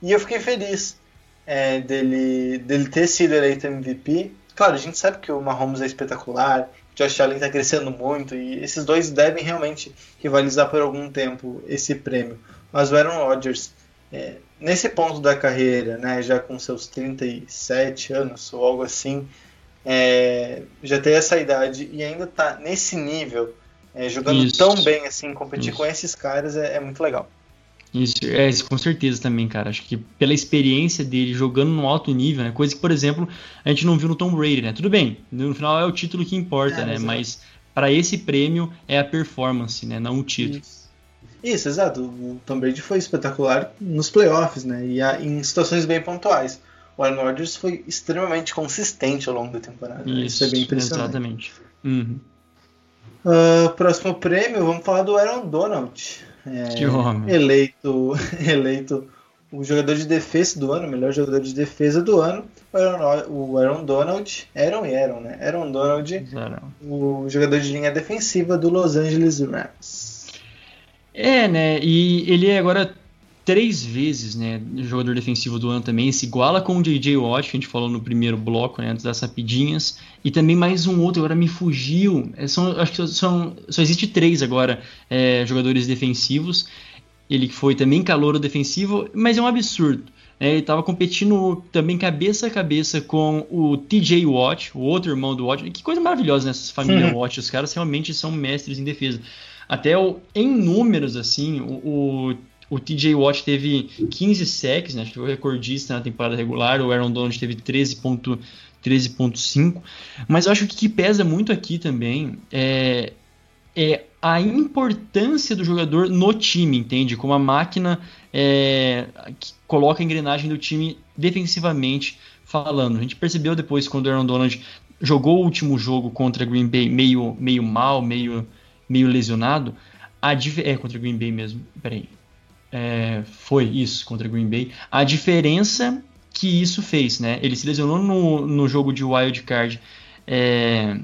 E eu fiquei feliz é, dele, dele ter sido eleito MVP. Claro, a gente sabe que o Mahomes é espetacular, Josh Allen está crescendo muito, e esses dois devem realmente rivalizar por algum tempo esse prêmio. Mas o Aaron Rodgers, é, nesse ponto da carreira, né, já com seus 37 anos ou algo assim, é, já tem essa idade e ainda está nesse nível é, jogando isso. tão bem assim, competir isso. com esses caras é, é, muito legal. Isso, é, isso, com certeza também, cara. Acho que pela experiência dele jogando no alto nível, né? Coisa que, por exemplo, a gente não viu no Tom Brady, né? Tudo bem, no final é o título que importa, é, né? Mas para esse prêmio é a performance, né? Não o título. Isso. Isso, exato. O Tom Brady foi espetacular nos playoffs, né? E em situações bem pontuais. O Aaron Rodgers foi extremamente consistente ao longo da temporada. Isso, Isso é bem impressionante. Exatamente. Uhum. Uh, próximo prêmio, vamos falar do Aaron Donald. É. Eleito, eleito o jogador de defesa do ano, melhor jogador de defesa do ano, o Aaron, o Aaron Donald, Aaron e Aaron, né? Aaron Donald, o jogador de linha defensiva do Los Angeles Rams. É, né? E ele é agora três vezes, né, jogador defensivo do ano também, se iguala com o J.J. Watt, que a gente falou no primeiro bloco, né, antes das rapidinhas, e também mais um outro, agora me fugiu, é, são, acho que são, só existe três agora é, jogadores defensivos, ele foi também calouro defensivo, mas é um absurdo, né, ele estava competindo também cabeça a cabeça com o T.J. Watt, o outro irmão do Watt, que coisa maravilhosa nessa família uhum. Watt, os caras realmente são mestres em defesa. Até o, em números, assim, o, o o TJ Watt teve 15 sacks, né? acho que foi o recordista na temporada regular. O Aaron Donald teve 13.5. 13 mas eu acho que o que pesa muito aqui também é, é a importância do jogador no time, entende? Como a máquina é, que coloca a engrenagem do time defensivamente falando. A gente percebeu depois quando o Aaron Donald jogou o último jogo contra Green Bay meio, meio mal, meio, meio lesionado. A, é contra Green Bay mesmo. Peraí. É, foi isso, contra Green Bay. A diferença que isso fez, né? Ele se lesionou no, no jogo de wild card, é,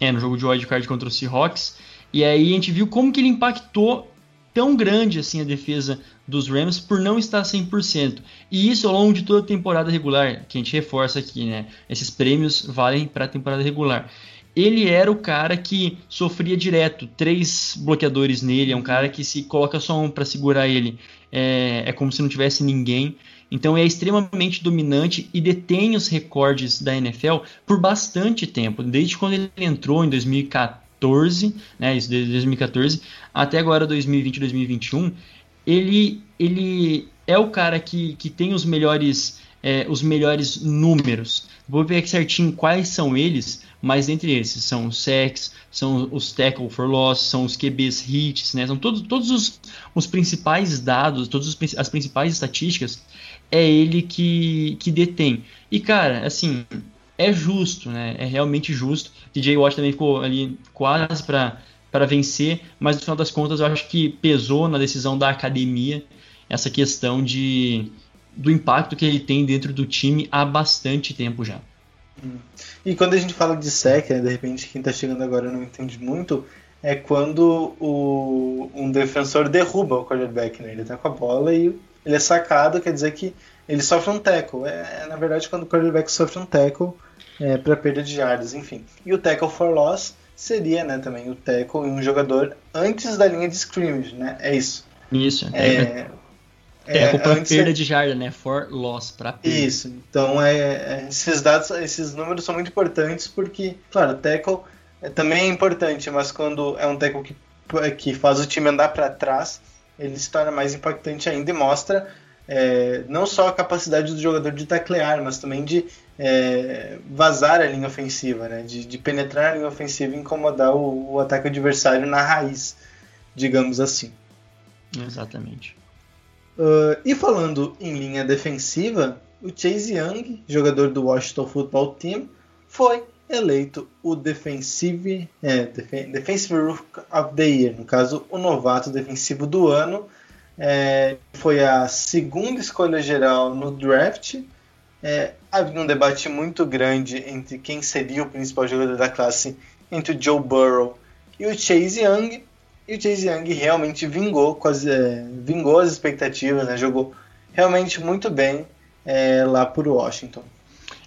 é, no jogo de wild card contra o Seahawks, e aí a gente viu como que ele impactou tão grande assim a defesa dos Rams por não estar 100%. E isso ao longo de toda a temporada regular, que a gente reforça aqui, né? Esses prêmios valem para a temporada regular. Ele era o cara que sofria direto, três bloqueadores nele, é um cara que se coloca só um para segurar ele, é, é como se não tivesse ninguém. Então é extremamente dominante e detém os recordes da NFL por bastante tempo, desde quando ele entrou em 2014, né, isso desde 2014 até agora 2020, 2021 ele, ele é o cara que, que tem os melhores, é, os melhores números. Vou ver aqui certinho quais são eles, mas entre esses são os sacks, são os tackle for loss, são os QBs hits, né? São todos, todos os, os principais dados, todas as principais estatísticas, é ele que, que detém. E cara, assim, é justo, né? É realmente justo. DJ Watt também ficou ali quase para para vencer, mas no final das contas eu acho que pesou na decisão da academia essa questão de do impacto que ele tem dentro do time há bastante tempo já. Hum. E quando a gente fala de sec, né, de repente quem está chegando agora não entende muito, é quando o, um defensor derruba o quarterback, né? Ele tá com a bola e ele é sacado, quer dizer que ele sofre um tackle. É, na verdade, quando o quarterback sofre um tackle é, para perda de yards, enfim. E o tackle for loss seria né, também o tackle e um jogador antes da linha de scrimmage, né? É isso. Isso. É, é, tackle para perda de jarda, né? For loss, para perda. Isso. Então, é, é, esses dados, esses números são muito importantes porque, claro, o tackle é, também é importante, mas quando é um tackle que, que faz o time andar para trás, ele se torna mais impactante ainda e mostra é, não só a capacidade do jogador de taclear, mas também de é, vazar a linha ofensiva, né? de, de, penetrar a linha ofensiva e incomodar o, o, ataque adversário na raiz, digamos assim. Exatamente. Uh, e falando em linha defensiva, o Chase Young, jogador do Washington Football Team, foi eleito o Defensive, é, Defensive Rook of the Year, no caso, o novato defensivo do ano. É, foi a segunda escolha geral no draft é, havia um debate muito grande entre quem seria o principal jogador da classe entre o Joe Burrow e o Chase Young. E o Chase Young realmente vingou, quase, é, vingou as expectativas, né? jogou realmente muito bem é, lá por Washington.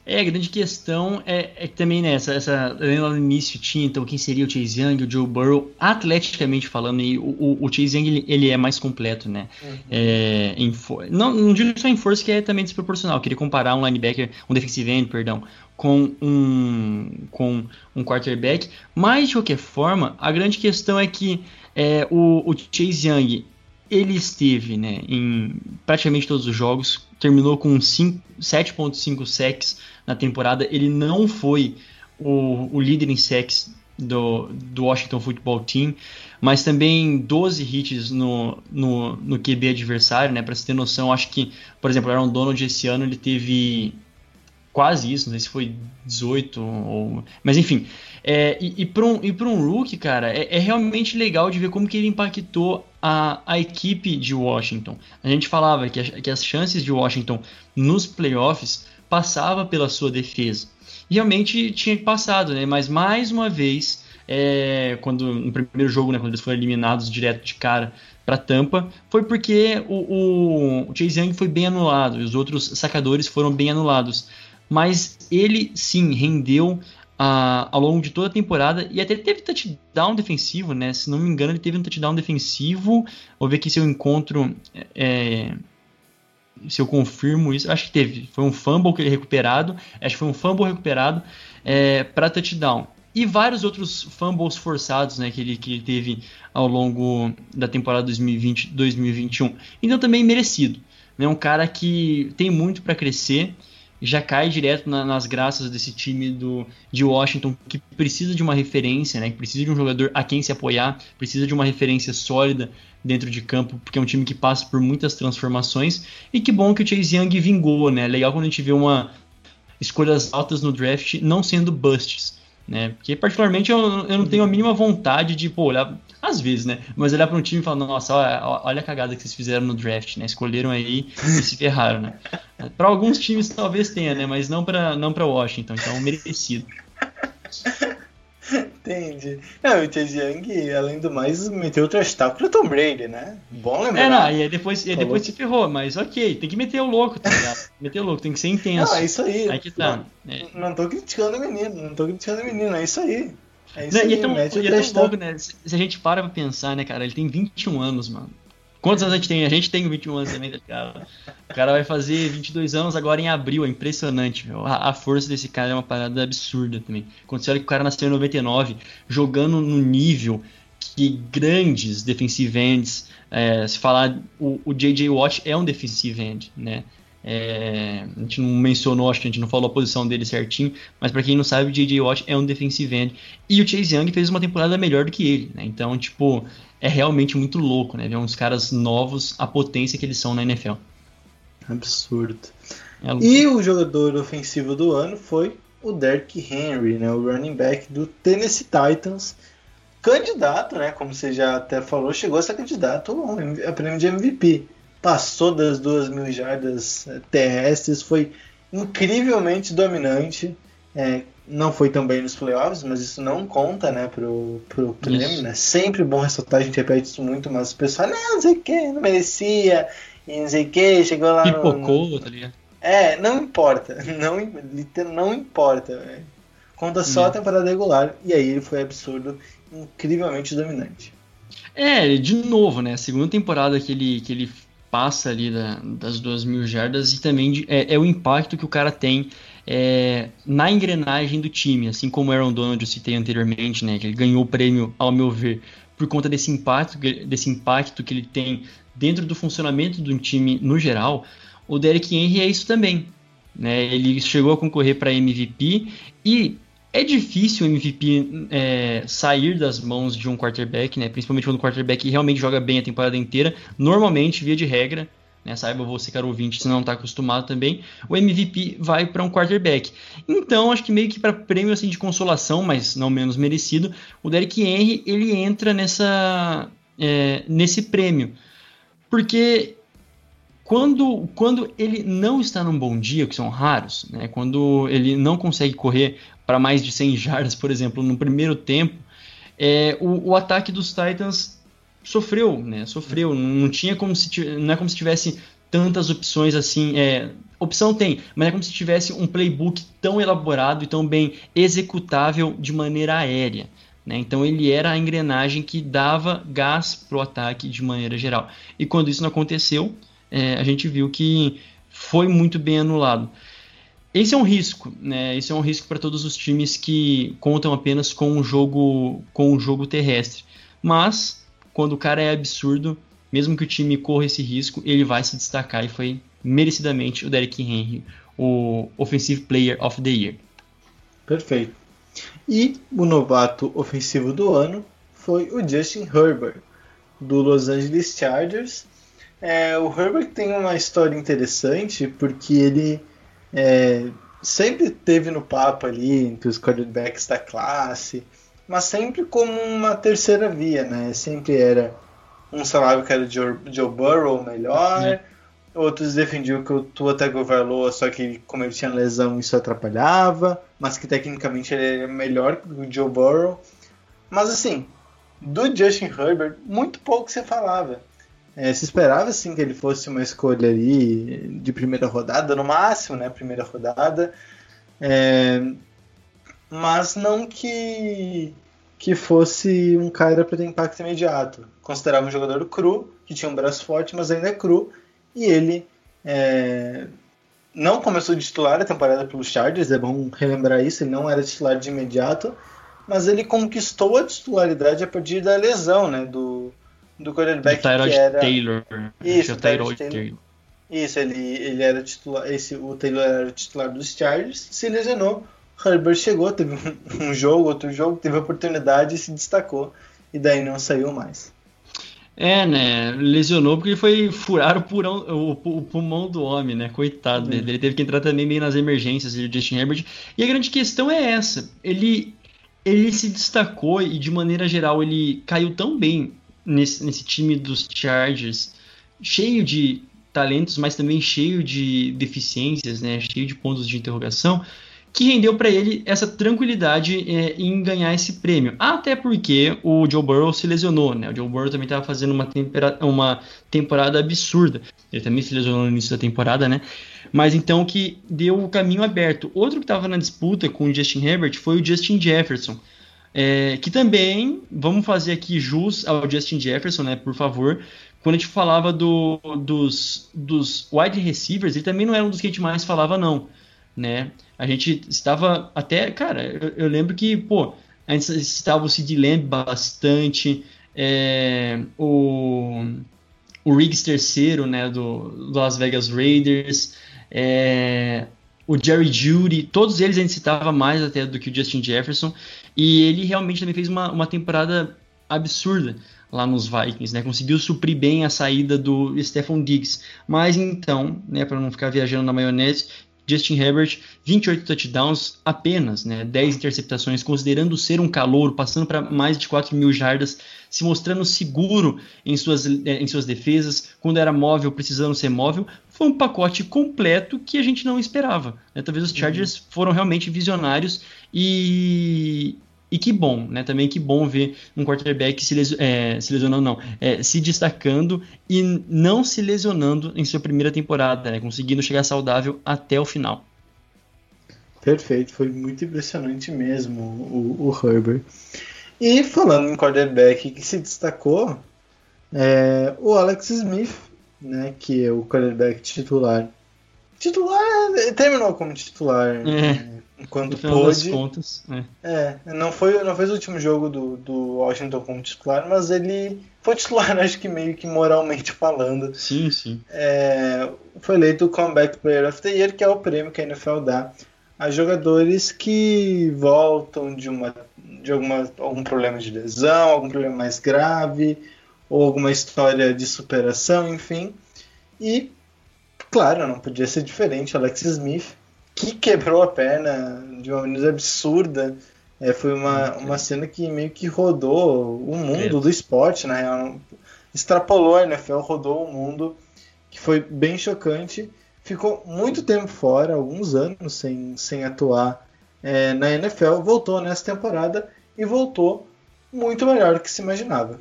É, a grande questão é, é que também, né, essa, essa, lá no início tinha, então, quem seria o Chase Young, o Joe Burrow, atleticamente falando, e o, o, Chase Young, ele, ele, é mais completo, né, uhum. é, em, não, não digo só em força, que é também desproporcional, queria comparar um linebacker, um defensive end, perdão, com um, com um quarterback, mas, de qualquer forma, a grande questão é que é, o, o Chase Young, ele esteve né, em praticamente todos os jogos, terminou com 7.5 sacks na temporada. Ele não foi o, o líder em sacks do, do, Washington Football Team, mas também 12 hits no, no, no QB adversário, né? Para você ter noção, acho que, por exemplo, o Aaron Donald esse ano ele teve quase isso, não sei se foi 18 ou. Mas enfim. É, e e para um, e um rookie, cara, é, é, realmente legal de ver como que ele impactou a, a equipe de Washington. A gente falava que, a, que as chances de Washington nos playoffs passava pela sua defesa. E realmente tinha passado, né? Mas mais uma vez, é, quando no primeiro jogo, né, quando eles foram eliminados direto de cara para Tampa, foi porque o, o, o Chase Young foi bem anulado e os outros sacadores foram bem anulados mas ele sim rendeu ao longo de toda a temporada e até teve touchdown defensivo, né? Se não me engano, ele teve um touchdown defensivo. Vou ver aqui se eu encontro. É, se eu confirmo isso, acho que teve. Foi um fumble que ele recuperado. Acho que foi um fumble recuperado é, para touchdown. E vários outros fumbles forçados né, que, ele, que ele teve ao longo da temporada 2020-2021. Então também merecido. Né, um cara que tem muito para crescer já cai direto na, nas graças desse time do, de Washington que precisa de uma referência, né, que precisa de um jogador a quem se apoiar, precisa de uma referência sólida dentro de campo, porque é um time que passa por muitas transformações. E que bom que o Chase Young vingou, né? Legal quando a gente vê uma escolhas altas no draft não sendo busts. Né? Porque, particularmente, eu, eu não tenho a mínima vontade de, pô, olhar, às vezes, né? Mas olhar para um time e falar, nossa, olha, olha, a cagada que vocês fizeram no draft, né? Escolheram aí e se ferraram, né? Para alguns times talvez tenha, né? Mas não para não Washington, então merecido. Entendi. Não, o Chase Young, além do mais, meteu o trash talk pro Tom Brady, né? Bom lembrar. É, não, e aí depois, e aí depois se ferrou, mas ok, tem que meter o louco, tá ligado? meter o louco, tem que ser intenso. Não, é isso aí. Aí que tá. Não, é. não tô criticando o menino, não tô criticando o menino, é isso aí. É isso não, aí, e é tão, e é tão louco, né? Se, se a gente para pra pensar, né, cara, ele tem 21 anos, mano. Quantos anos a gente tem? A gente tem 21 anos também, tá ligado? O cara vai fazer 22 anos agora em abril, é impressionante. A, a, força desse cara é uma parada absurda também. Quando você olha que o cara nasceu em 99, jogando no nível que grandes defensive ends, é, se falar, o, o J.J. Watt é um defensive end, né? É, a gente não mencionou, acho que a gente não falou a posição dele certinho, mas para quem não sabe, o J.J. Watt é um defensive end. E o Chase Young fez uma temporada melhor do que ele, né? Então, tipo, é realmente muito louco, né? Ver uns caras novos, a potência que eles são na NFL. Absurdo. É e o jogador ofensivo do ano foi o Derrick Henry, né? O running back do Tennessee Titans. Candidato, né? Como você já até falou, chegou a ser candidato a prêmio de MVP passou das duas mil jardas eh, terrestres, foi incrivelmente dominante. É, não foi também nos playoffs, mas isso não conta, né, pro, pro prêmio, né? Sempre bom ressaltar, a gente repete isso muito, mas o pessoal, não, não sei o que, não merecia, e não sei o que, chegou lá Pipocou, no... tá ligado? É, não importa, não, não importa, véio. Conta só hum. a temporada regular, e aí ele foi absurdo, incrivelmente dominante. É, de novo, né, a segunda temporada que ele, que ele passa ali da, das duas mil jardas e também de, é, é, o impacto que o cara tem é, na engrenagem do time, assim como o Aaron Donald eu citei anteriormente, né, que ele ganhou o prêmio, ao meu ver, por conta desse impacto, desse impacto que ele tem dentro do funcionamento do time no geral, o Derek Henry é isso também. Né? Ele chegou a concorrer para MVP e é difícil o MVP é, sair das mãos de um quarterback, né? Principalmente quando o quarterback realmente joga bem a temporada inteira. Normalmente, via de regra, né? Saiba você, caro ouvinte, se não está acostumado também, o MVP vai para um quarterback. Então, acho que meio que para prêmio assim, de consolação, mas não menos merecido, o Derrick Henry ele entra nessa, é, nesse prêmio. Porque quando, quando ele não está num bom dia, que são raros, né, quando ele não consegue correr para mais de 100 jardas, por exemplo, no primeiro tempo, é, o, o, ataque dos Titans sofreu, né? Sofreu. Não tinha como se não é como se tivesse tantas opções assim. É, opção tem, mas é como se tivesse um playbook tão elaborado e tão bem executável de maneira aérea. Né? Então ele era a engrenagem que dava gás para o ataque de maneira geral. E quando isso não aconteceu, é, a gente viu que foi muito bem anulado. Esse é um risco, né? Esse é um risco para todos os times que contam apenas com o jogo com o jogo terrestre. Mas quando o cara é absurdo, mesmo que o time corra esse risco, ele vai se destacar e foi merecidamente o Derrick Henry, o Offensive Player of the Year. Perfeito. E o novato ofensivo do ano foi o Justin Herbert, do Los Angeles Chargers. É, o Herbert tem uma história interessante porque ele é, sempre teve no papo ali entre os quarterbacks da classe, mas sempre como uma terceira via, né? Sempre era um salário que era Joe, Joe Burrow melhor, outros defendiam que o Tua Tagovailoa, só que como ele tinha lesão isso atrapalhava, mas que tecnicamente ele era melhor que o Joe Burrow. Mas assim, do Justin Herbert, muito pouco se falava. É, se esperava sim que ele fosse uma escolha ali de primeira rodada, no máximo, né? Primeira rodada. É, mas não que, que fosse um cara para ter impacto imediato. Considerava um jogador cru, que tinha um braço forte, mas ainda é cru. E ele é, não começou de titular a temporada pelos Chargers, é bom relembrar isso, ele não era titular de imediato, mas ele conquistou a titularidade a partir da lesão né, do, do quarterback que era Taylor. Isso, o Taylor. Taylor. Isso, ele, ele era titular, esse, o Taylor era titular dos Chargers, se lesionou, Herbert chegou, teve um, jogo, outro jogo, teve oportunidade e se destacou, e daí não saiu mais. É, né? Lesionou porque foi furar o, purão, o, o pulmão do homem, né? Coitado uhum. dele. Ele teve que entrar também meio nas emergências de Justin Herbert. E a grande questão é essa. Ele ele se destacou e de maneira geral ele caiu tão bem nesse, nesse time dos Chargers, cheio de talentos, mas também cheio de deficiências, né, cheio de pontos de interrogação, que rendeu para ele essa tranquilidade é, em ganhar esse prêmio. Até porque o Joe Burrow se lesionou, né? O Joe Burrow também estava fazendo uma, uma temporada absurda. Ele também se lesionou no início da temporada, né? Mas então que deu o caminho aberto. Outro que estava na disputa com o Justin Herbert foi o Justin Jefferson. É, que também, vamos fazer aqui jus ao Justin Jefferson, né? Por favor. Quando a gente falava do, dos, dos wide receivers, ele também não era um dos que a gente mais falava, não né? A gente estava até, cara, eu, eu lembro que, pô, a gente estava o Sid Lamb bastante, é, o, o Riggs terceiro, né, do, do Las Vegas Raiders, é, o Jerry Judy, todos eles a gente citava mais até do que o Justin Jefferson, e ele realmente também fez uma, uma temporada absurda lá nos Vikings, né? Conseguiu suprir bem a saída do Stephon Diggs. Mas então, né, para não ficar viajando na maionese, Justin Herbert, 28 touchdowns apenas, né, 10 interceptações, considerando ser um calouro, passando para mais de 4 mil jardas, se mostrando seguro em suas, eh, em suas defesas, quando era móvel, precisando ser móvel, foi um pacote completo que a gente não esperava. Né? Talvez os Chargers uhum. foram realmente visionários e, e que bom, né? Também que bom ver um quarterback se, é, se lesionando, não, é, se destacando e não se lesionando em sua primeira temporada, né? Conseguindo chegar saudável até o final. Perfeito, foi muito impressionante mesmo o, o Herbert. E falando em quarterback que se destacou, é, o Alex Smith, né? Que é o quarterback titular. Titular, terminou como titular. É enquanto pôde. Contas, é. é. não foi não foi o último jogo do, do Washington como titular, mas ele foi titular, acho que meio que moralmente falando. Sim, sim. É, foi eleito o Comeback Player of the Year, que é o prêmio que a NFL dá a jogadores que voltam de uma de alguma, algum problema de lesão, algum problema mais grave, ou alguma história de superação, enfim. E, claro, não podia ser diferente. Alex Smith que quebrou a perna de uma maneira absurda. É, foi uma, uma cena que meio que rodou o mundo do esporte, na real. Extrapolou a NFL, rodou o mundo, que foi bem chocante. Ficou muito tempo fora, alguns anos sem, sem atuar é, na NFL. Voltou nessa temporada e voltou muito melhor do que se imaginava.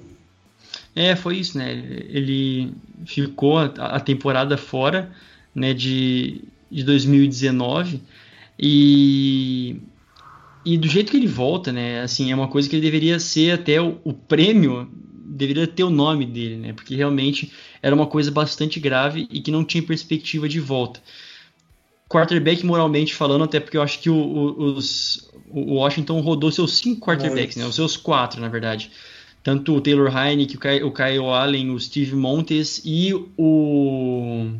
É, foi isso, né? Ele ficou a, a temporada fora, né, de, de 2019 e e do jeito que ele volta, né? Assim, é uma coisa que ele deveria ser até o, o, prêmio deveria ter o nome dele, né? Porque realmente era uma coisa bastante grave e que não tinha perspectiva de volta. Quarterback moralmente falando, até porque eu acho que o, o, os, o Washington rodou seus cinco quarterbacks, né? Os seus quatro, na verdade. Tanto o Taylor Heineken, o Kyle Allen, o Steve Montes e o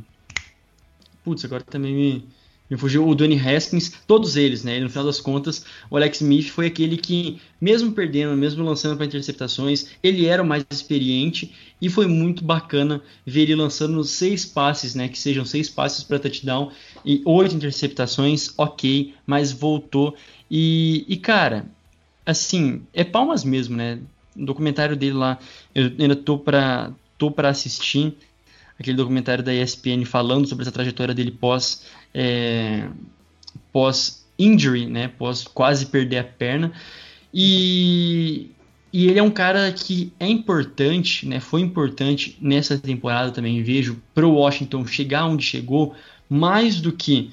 Putz, agora também me, me fugiu o Dwayne Haskins, todos eles, né? E no final das contas, o Alex Smith foi aquele que, mesmo perdendo, mesmo lançando para interceptações, ele era o mais experiente e foi muito bacana ver ele lançando seis passes, né? Que sejam seis passes para touchdown e oito interceptações, ok, mas voltou. E, e cara, assim, é palmas mesmo, né? O documentário dele lá, eu ainda tô para tô assistir aquele documentário da ESPN falando sobre essa trajetória dele pós é, pós injury, né, pós quase perder a perna. E, e ele é um cara que é importante, né, foi importante nessa temporada também, vejo, para o Washington chegar onde chegou, mais do que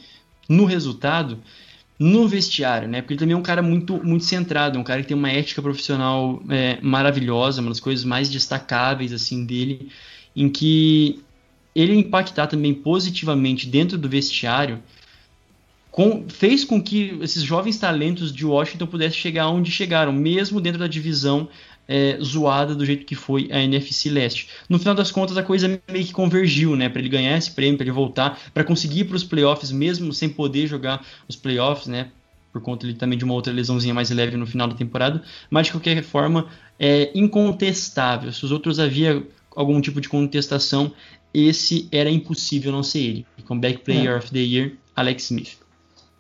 no resultado, no vestiário, né? Porque ele também é um cara muito, muito centrado, um cara que tem uma ética profissional é, maravilhosa, uma das coisas mais destacáveis assim dele, em que ele impactar também positivamente dentro do vestiário com, fez com que esses jovens talentos de Washington pudessem chegar onde chegaram, mesmo dentro da divisão é, zoada do jeito que foi a NFC Leste. No final das contas, a coisa meio que convergiu, né? Para ele ganhar esse prêmio, para ele voltar, para conseguir para os playoffs, mesmo sem poder jogar os playoffs, né? Por conta ali, também de uma outra lesãozinha mais leve no final da temporada. Mas de qualquer forma, é incontestável. Se os outros havia algum tipo de contestação, esse era impossível não ser ele. Comeback Player é. of the Year, Alex Smith.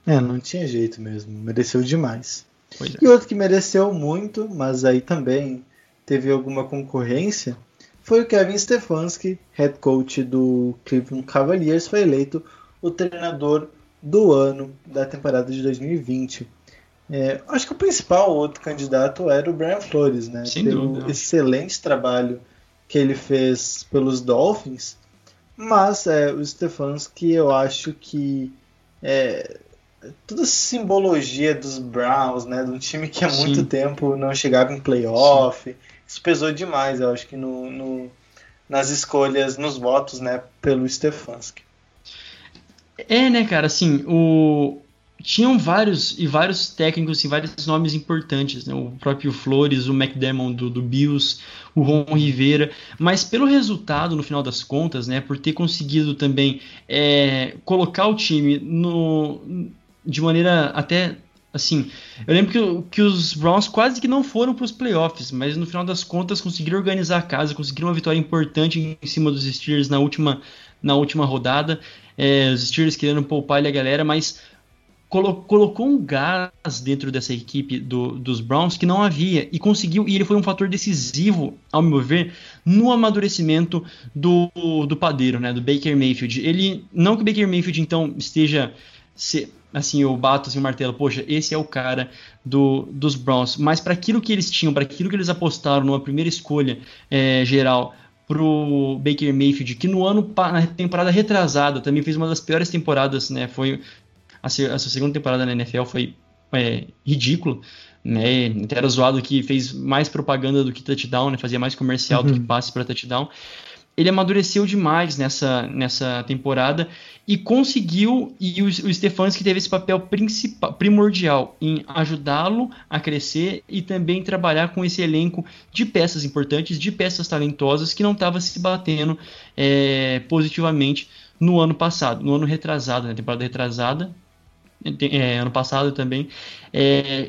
É, não tinha jeito mesmo, mereceu demais. É. E outro que mereceu muito, mas aí também teve alguma concorrência, foi o Kevin Stefanski, head coach do Cleveland Cavaliers, foi eleito o treinador do ano da temporada de 2020. É, acho que o principal outro candidato era o Brian Flores, né? Sem Pelo dúvida. excelente trabalho que ele fez pelos Dolphins, mas é, o Stefanski eu acho que é, toda a simbologia dos Browns, né, de um time que há Sim. muito tempo não chegava em playoff, Sim. isso pesou demais, eu acho que no, no, nas escolhas, nos votos, né, pelo Stefanski. É, né, cara, assim, o... tinham vários e vários técnicos, assim, vários nomes importantes, né, o próprio Flores, o McDermott do, do Bills, o Ron Rivera, mas pelo resultado, no final das contas, né, por ter conseguido também é, colocar o time no, de maneira até assim, eu lembro que, que os Browns quase que não foram para os playoffs, mas no final das contas conseguiram organizar a casa, conseguiram uma vitória importante em cima dos Steelers na última, na última rodada. É, os Steelers querendo poupar a galera, mas colo colocou um gás dentro dessa equipe do, dos Browns que não havia e conseguiu, e ele foi um fator decisivo, ao meu ver, no amadurecimento do, do padeiro, né, do Baker Mayfield. Ele, não que o Baker Mayfield então esteja se, assim, eu bato assim, o martelo, poxa, esse é o cara do, dos Browns. Mas para aquilo que eles tinham, para aquilo que eles apostaram numa primeira escolha é, geral pro Baker Mayfield, que no ano na temporada retrasada também fez uma das piores temporadas, né? Foi a, a sua segunda temporada na NFL foi é, ridículo, né? Até era zoado que fez mais propaganda do que touchdown, né? Fazia mais comercial uhum. do que passe para touchdown ele amadureceu demais nessa, nessa temporada e conseguiu, e o, o Stefanski teve esse papel principal, primordial em ajudá-lo a crescer e também trabalhar com esse elenco de peças importantes, de peças talentosas que não estava se batendo é, positivamente no ano passado, no ano retrasado, na né, temporada retrasada, é, ano passado também, é,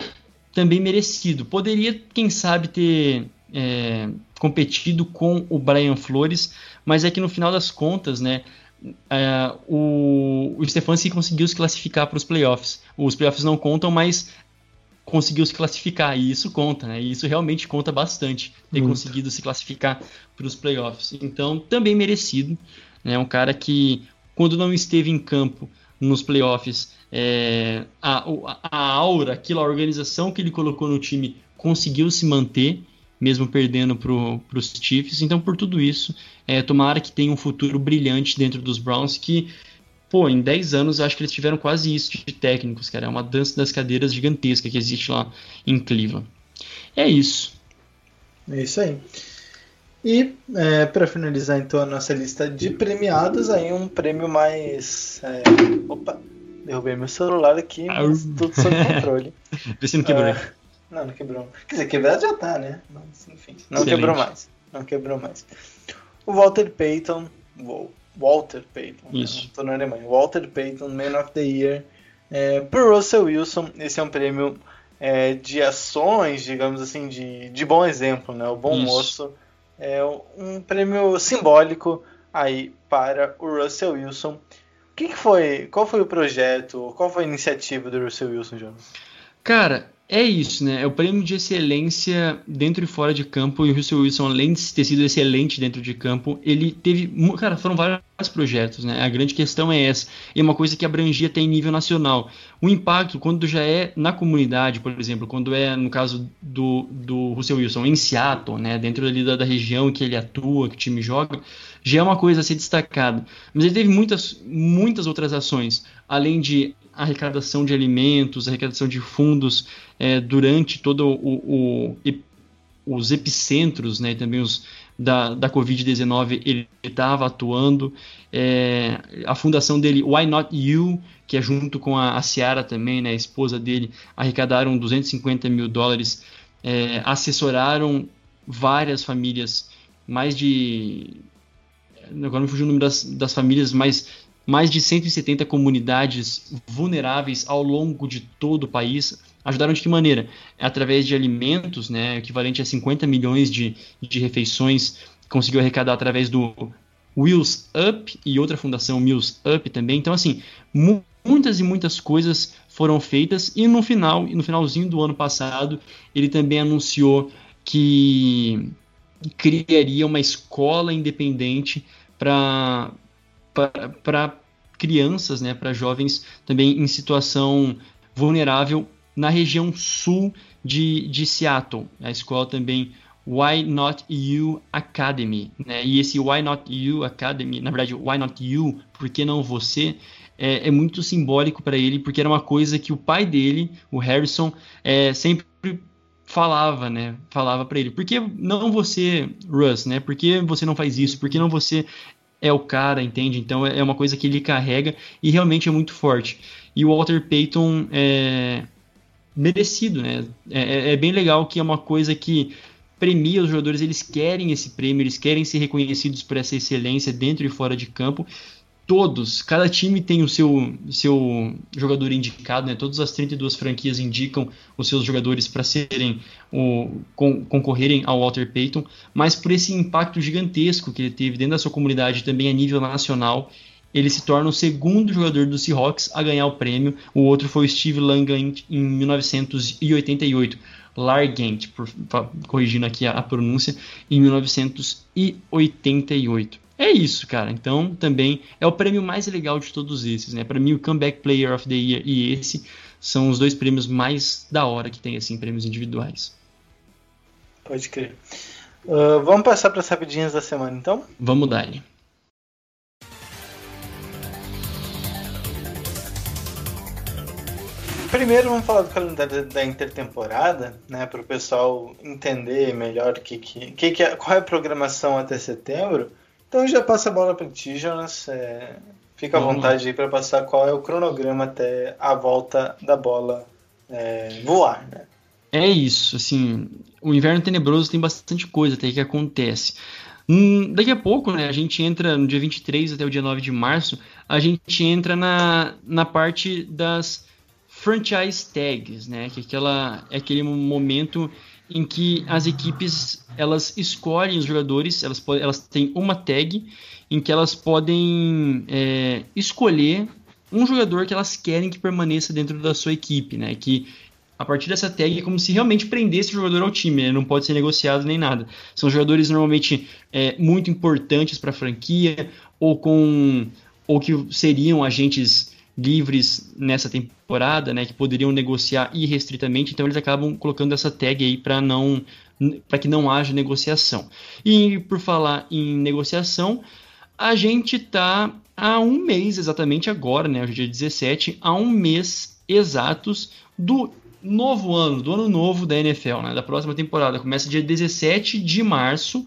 também merecido. Poderia, quem sabe, ter é, competido com o Brian Flores, mas é que no final das contas, né, é, o, o Stefanski conseguiu se classificar para os playoffs. Os playoffs não contam, mas conseguiu se classificar, e isso conta, né? E isso realmente conta bastante, ter Muito. conseguido se classificar para os playoffs. Então, também merecido, né? Um cara que, quando não esteve em campo nos playoffs, é, a, a aura, aquela organização que ele colocou no time conseguiu se manter, mesmo perdendo para os Chiefs. Então, por tudo isso, é, tomara que tenha um futuro brilhante dentro dos Browns, que, pô, em 10 anos acho que eles tiveram quase isso de técnicos, cara. É uma dança das cadeiras gigantesca que existe lá em Cleveland. É isso. É isso aí. E é, para finalizar então a nossa lista de premiados, aí um prêmio mais. É... Opa, derrubei meu celular aqui, mas tudo sob controle. Vê se não quebrou. Uh, não, não quebrou. Quer dizer, quebrado já tá, né? Mas, enfim, não Excelente. quebrou mais. Não quebrou mais. O Walter Payton, Walter Payton, né? Isso. Né? tô na Alemanha. Walter Payton, Man of the Year. É, por Russell Wilson, esse é um prêmio é, de ações, digamos assim, de, de bom exemplo, né? O bom Isso. moço. É um prêmio simbólico aí para o Russell Wilson. O que, foi? Qual foi o projeto? Qual foi a iniciativa do Russell Wilson, Jonas? Cara, é isso, né? É o prêmio de excelência dentro e fora de campo. E o Russell Wilson, além de ter sido excelente dentro de campo, ele teve. Cara, foram vários projetos, né? A grande questão é essa. E é uma coisa que abrangia até em nível nacional. O impacto, quando já é na comunidade, por exemplo, quando é, no caso do, do Russell Wilson, em Seattle, né? Dentro ali da, da região que ele atua, que o time joga, já é uma coisa a ser destacada. Mas ele teve muitas, muitas outras ações, além de arrecadação de alimentos, arrecadação de fundos é, durante todo o, o, os epicentros, né, também os da, da Covid-19, ele estava atuando. É, a fundação dele, Why Not You, que é junto com a, a Ciara também, né, a esposa dele, arrecadaram 250 mil dólares, é, assessoraram várias famílias, mais de. Agora me fugiu o número das, das famílias, mas mais de 170 comunidades vulneráveis ao longo de todo o país. Ajudaram de que maneira? Através de alimentos, né, equivalente a 50 milhões de, de refeições, conseguiu arrecadar através do Wheels Up e outra fundação Wheels Up também. Então, assim, mu muitas e muitas coisas foram feitas e no final, no finalzinho do ano passado, ele também anunciou que criaria uma escola independente para crianças, né, para jovens também em situação vulnerável na região sul de, de Seattle. A escola também Why Not You Academy, né? E esse Why Not You Academy, na verdade, Why Not You, por que não você, é, é muito simbólico para ele, porque era uma coisa que o pai dele, o Harrison, é, sempre falava, né? Falava para ele, por que não você, Russ, né? Por que você não faz isso? Por que não você é o cara, entende? Então é, é uma coisa que ele carrega e realmente é muito forte. E o Walter Payton é merecido, né? É, é, é bem legal que é uma coisa que premia os jogadores, eles querem esse prêmio, eles querem ser reconhecidos por essa excelência dentro e fora de campo todos, cada time tem o seu, seu jogador indicado, né? Todas as 32 franquias indicam os seus jogadores para serem o con, concorrerem ao Walter Payton, mas por esse impacto gigantesco que ele teve dentro da sua comunidade também a nível nacional, ele se torna o segundo jogador do Seahawks a ganhar o prêmio. O outro foi o Steve Langant em 1988. Largant, por, corrigindo aqui a, a pronúncia, em 1988. É isso, cara. Então, também é o prêmio mais legal de todos esses, né? Para mim, o Comeback Player of the Year e esse são os dois prêmios mais da hora que tem, assim, prêmios individuais. Pode crer. Uh, vamos passar para as rapidinhas da semana, então? Vamos dar. -lhe. Primeiro vamos falar do calendário da intertemporada, né, para o pessoal entender melhor que, que, que, é, qual é a programação até setembro. Então já passa a bola para ti, Jonas. É, fica à Vamos vontade lá. aí para passar qual é o cronograma até a volta da bola é, voar, né? É isso, assim, o inverno tenebroso tem bastante coisa até que acontece. Hum, daqui a pouco, né, a gente entra no dia 23 até o dia 9 de março, a gente entra na, na parte das franchise tags, né, que é, aquela, é aquele momento em que as equipes elas escolhem os jogadores, elas, elas têm uma tag em que elas podem é, escolher um jogador que elas querem que permaneça dentro da sua equipe, né? Que a partir dessa tag é como se realmente prendesse o jogador ao time, né? não pode ser negociado nem nada. São jogadores normalmente é, muito importantes para a franquia ou com ou que seriam agentes livres nessa temporada, né, que poderiam negociar irrestritamente, então eles acabam colocando essa tag aí para não para que não haja negociação. E por falar em negociação, a gente está há um mês exatamente agora, né, hoje é dia 17, há um mês exatos do novo ano, do ano novo da NFL, né, da próxima temporada. Começa dia 17 de março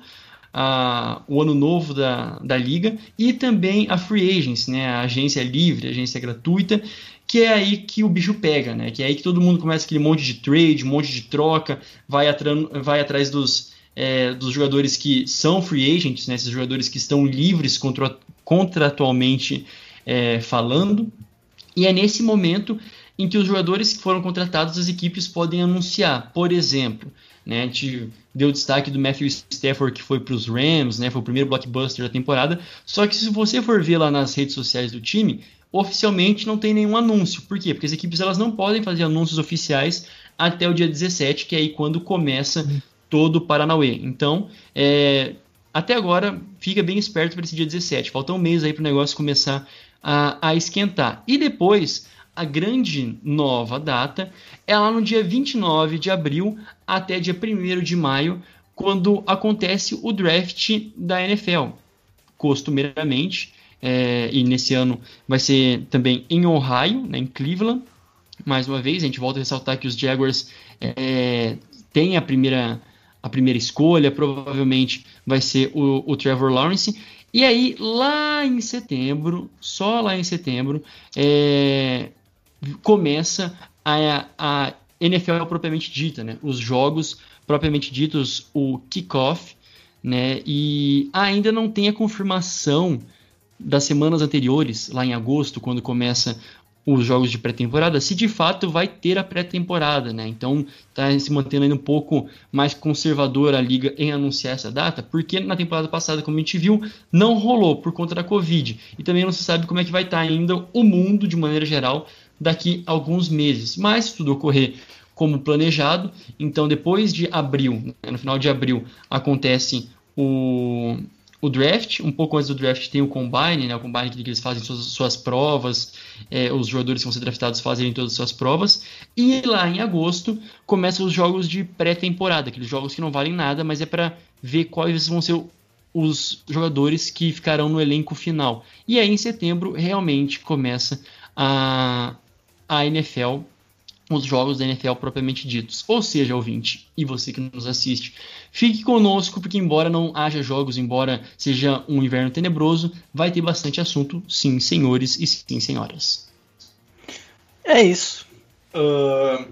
a, o ano novo da, da liga e também a free agents, né, a agência livre, a agência gratuita, que é aí que o bicho pega, né, que é aí que todo mundo começa aquele monte de trade, um monte de troca, vai, vai atrás dos, é, dos jogadores que são free agents, né, esses jogadores que estão livres contra, contratualmente é, falando, e é nesse momento em que os jogadores que foram contratados, as equipes podem anunciar. Por exemplo, né, a gente deu destaque do Matthew Stafford que foi para os Rams, né, foi o primeiro blockbuster da temporada. Só que se você for ver lá nas redes sociais do time, oficialmente não tem nenhum anúncio. Por quê? Porque as equipes elas não podem fazer anúncios oficiais até o dia 17, que é aí quando começa todo o Paranauê. Então, é, até agora, fica bem esperto para esse dia 17. Falta um mês aí para o negócio começar a, a esquentar. E depois a grande nova data é lá no dia 29 de abril até dia 1 de maio, quando acontece o draft da NFL. Costumeiramente, é, e nesse ano vai ser também em Ohio, né, em Cleveland. Mais uma vez, a gente volta a ressaltar que os Jaguars é, têm a primeira, a primeira escolha, provavelmente vai ser o, o Trevor Lawrence. E aí, lá em setembro, só lá em setembro, é, começa a, a NFL propriamente dita, né? Os jogos propriamente ditos, o kickoff, né? E ainda não tem a confirmação das semanas anteriores, lá em agosto, quando começa os jogos de pré-temporada, se de fato vai ter a pré-temporada, né? Então está se mantendo ainda um pouco mais conservadora a liga em anunciar essa data, porque na temporada passada, como a gente viu, não rolou por conta da Covid. E também não se sabe como é que vai estar tá ainda o mundo de maneira geral daqui a alguns meses. Mas se tudo ocorrer como planejado, então depois de abril, né, no final de abril, acontece o, o draft, um pouco antes do draft tem o combine, né, o combine que eles fazem suas, suas provas, é, os jogadores que vão ser draftados fazem todas as suas provas, e lá em agosto começam os jogos de pré-temporada, aqueles jogos que não valem nada, mas é para ver quais vão ser os jogadores que ficarão no elenco final. E aí em setembro realmente começa a, a NFL, os jogos da NFL propriamente ditos. Ou seja, ouvinte, e você que nos assiste, fique conosco, porque embora não haja jogos, embora seja um inverno tenebroso, vai ter bastante assunto, sim, senhores e sim, senhoras. É isso. Uh,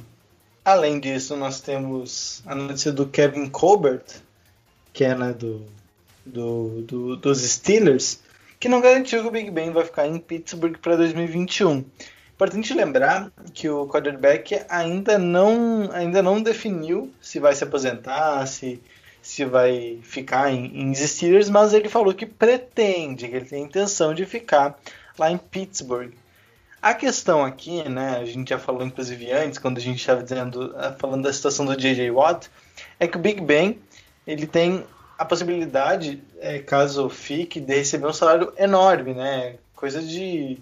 além disso, nós temos a notícia do Kevin Colbert, que é né, do, do, do, dos Steelers, que não garantiu que o Big Ben vai ficar em Pittsburgh para 2021. Importante lembrar que o quarterback ainda não, ainda não definiu se vai se aposentar, se, se vai ficar em, em Steelers, mas ele falou que pretende, que ele tem intenção de ficar lá em Pittsburgh. A questão aqui, né, a gente já falou inclusive antes, quando a gente estava dizendo, falando da situação do J.J. Watt, é que o Big Ben ele tem a possibilidade, é, caso fique, de receber um salário enorme, né? Coisa de.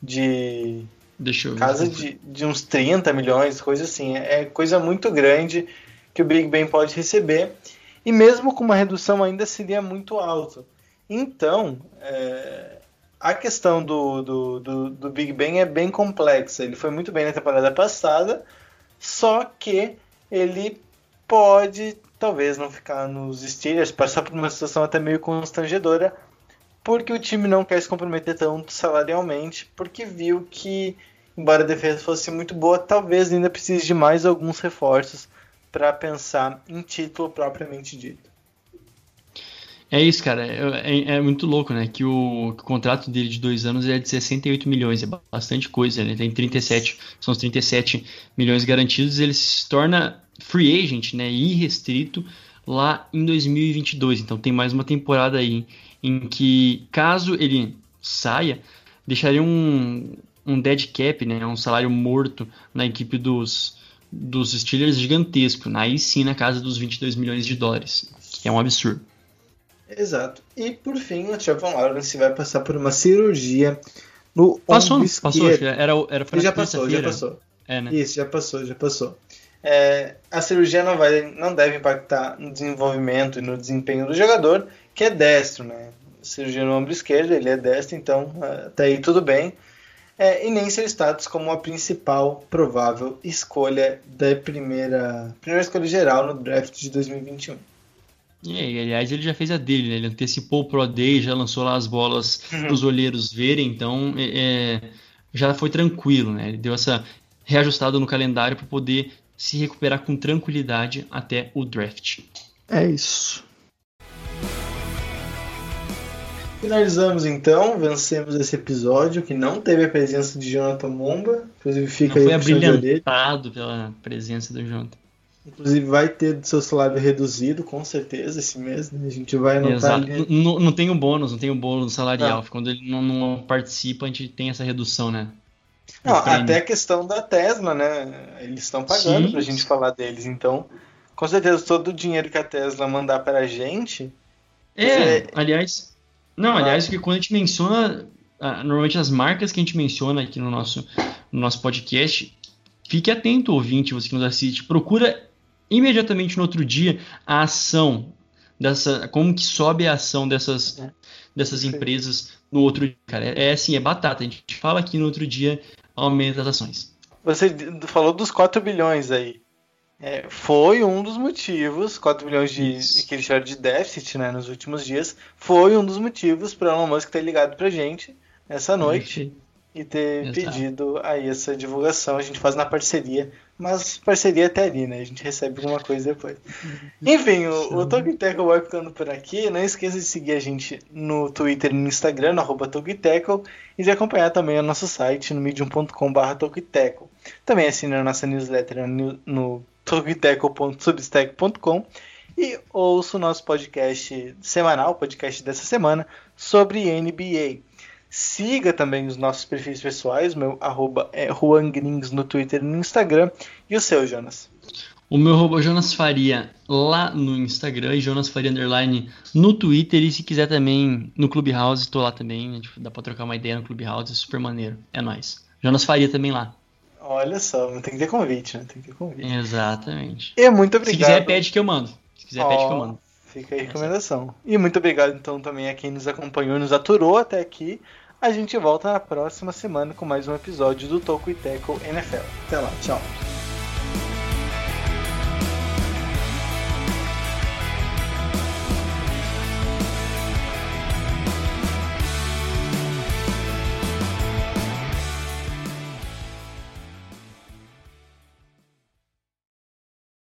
de Deixa eu casa de, de uns 30 milhões, coisa assim. É coisa muito grande que o Big Ben pode receber. E mesmo com uma redução ainda seria muito alto. Então, é, a questão do, do, do, do, Big Ben é bem complexa. Ele foi muito bem na temporada passada, só que ele pode talvez não ficar nos Steelers, passar por uma situação até meio constrangedora, porque o time não quer se comprometer tanto salarialmente, porque viu que, embora a defesa fosse muito boa, talvez ainda precise de mais alguns reforços para pensar em título propriamente dito. É isso, cara. É, é, muito louco, né? Que o, que o, contrato dele de dois anos é de 68 milhões, é bastante coisa. Ele tem 37, são os 37 milhões garantidos. Ele se torna free agent, né? Irrestrito lá em 2022. Então tem mais uma temporada aí em que, caso ele saia, deixaria um, um dead cap, né? Um salário morto na equipe dos, dos Steelers gigantesco. Aí sim, na casa dos 22 milhões de dólares, que é um absurdo. Exato. E por fim, o Trevor Lawrence vai passar por uma cirurgia no passou, ombro Passou, era, era foi já passou, já passou. É, né? Isso, já passou, já passou. É, a cirurgia não, vai, não deve impactar no desenvolvimento e no desempenho do jogador, que é destro, né? Cirurgia no ombro esquerdo, ele é destro, então até aí tudo bem. É, e nem ser status como a principal provável escolha da primeira, primeira escolha geral no draft de 2021. E, aliás, ele já fez a dele, né? Ele antecipou o Pro Day, já lançou lá as bolas uhum. para os olheiros verem, então é, é, já foi tranquilo, né? Ele deu essa reajustada no calendário para poder se recuperar com tranquilidade até o draft. É isso. Finalizamos então, vencemos esse episódio que não teve a presença de Jonathan Momba, inclusive fica não aí foi abrilhantado pela presença do Jonathan. Inclusive vai ter seu salário reduzido, com certeza, esse mês. Né? A gente vai anotar. Ali... Não, não tem o bônus, não tem o bônus salarial. Não. Quando ele não, não, participa, a gente tem essa redução, né? Não, até a questão da Tesla, né? Eles estão pagando Sim. pra gente falar deles. Então, com certeza, todo o dinheiro que a Tesla mandar pra gente. É, é... aliás. Não, aliás, que quando a gente menciona. Normalmente as marcas que a gente menciona aqui no nosso, no nosso podcast, fique atento, ouvinte, você que nos assiste. Procura imediatamente no outro dia a ação dessa, como que sobe a ação dessas, é. dessas empresas no outro dia, cara. É, é assim, é batata. A gente fala aqui no outro dia, aumenta as ações. Você falou dos 4 bilhões aí. É, foi um dos motivos, 4 bilhões de, que eles chamaram de déficit né, nos últimos dias, foi um dos motivos para Elon Musk ter ligado pra gente essa noite e ter Exato. pedido aí essa divulgação. A gente faz na parceria mas parceria até ali, né? A gente recebe alguma coisa depois. Enfim, o, o Togiteco vai ficando por aqui. Não esqueça de seguir a gente no Twitter e no Instagram, no arroba Togiteco, e de acompanhar também o nosso site no medium.com.br Togiteco. Também assine a nossa newsletter no, no togiteco.substack.com e ouça o nosso podcast semanal, podcast dessa semana, sobre NBA. Siga também os nossos perfis pessoais, meu arroba é Juangrings no Twitter e no Instagram. E o seu, Jonas? O meu arroba é Jonas Faria lá no Instagram e Jonas Faria Underline no Twitter. E se quiser também no Clubhouse, estou lá também. Dá pra trocar uma ideia no Clubhouse, é super maneiro. É nóis. Jonas Faria também lá. Olha só, tem que ter convite, né? Tem que ter convite. Exatamente. E muito obrigado. Se quiser, pede que eu mando. Se quiser, oh, pede que eu mando. Fica aí a recomendação. E muito obrigado, então, também a quem nos acompanhou e nos aturou até aqui. A gente volta na próxima semana com mais um episódio do Toco e Teco NFL. Até lá, tchau.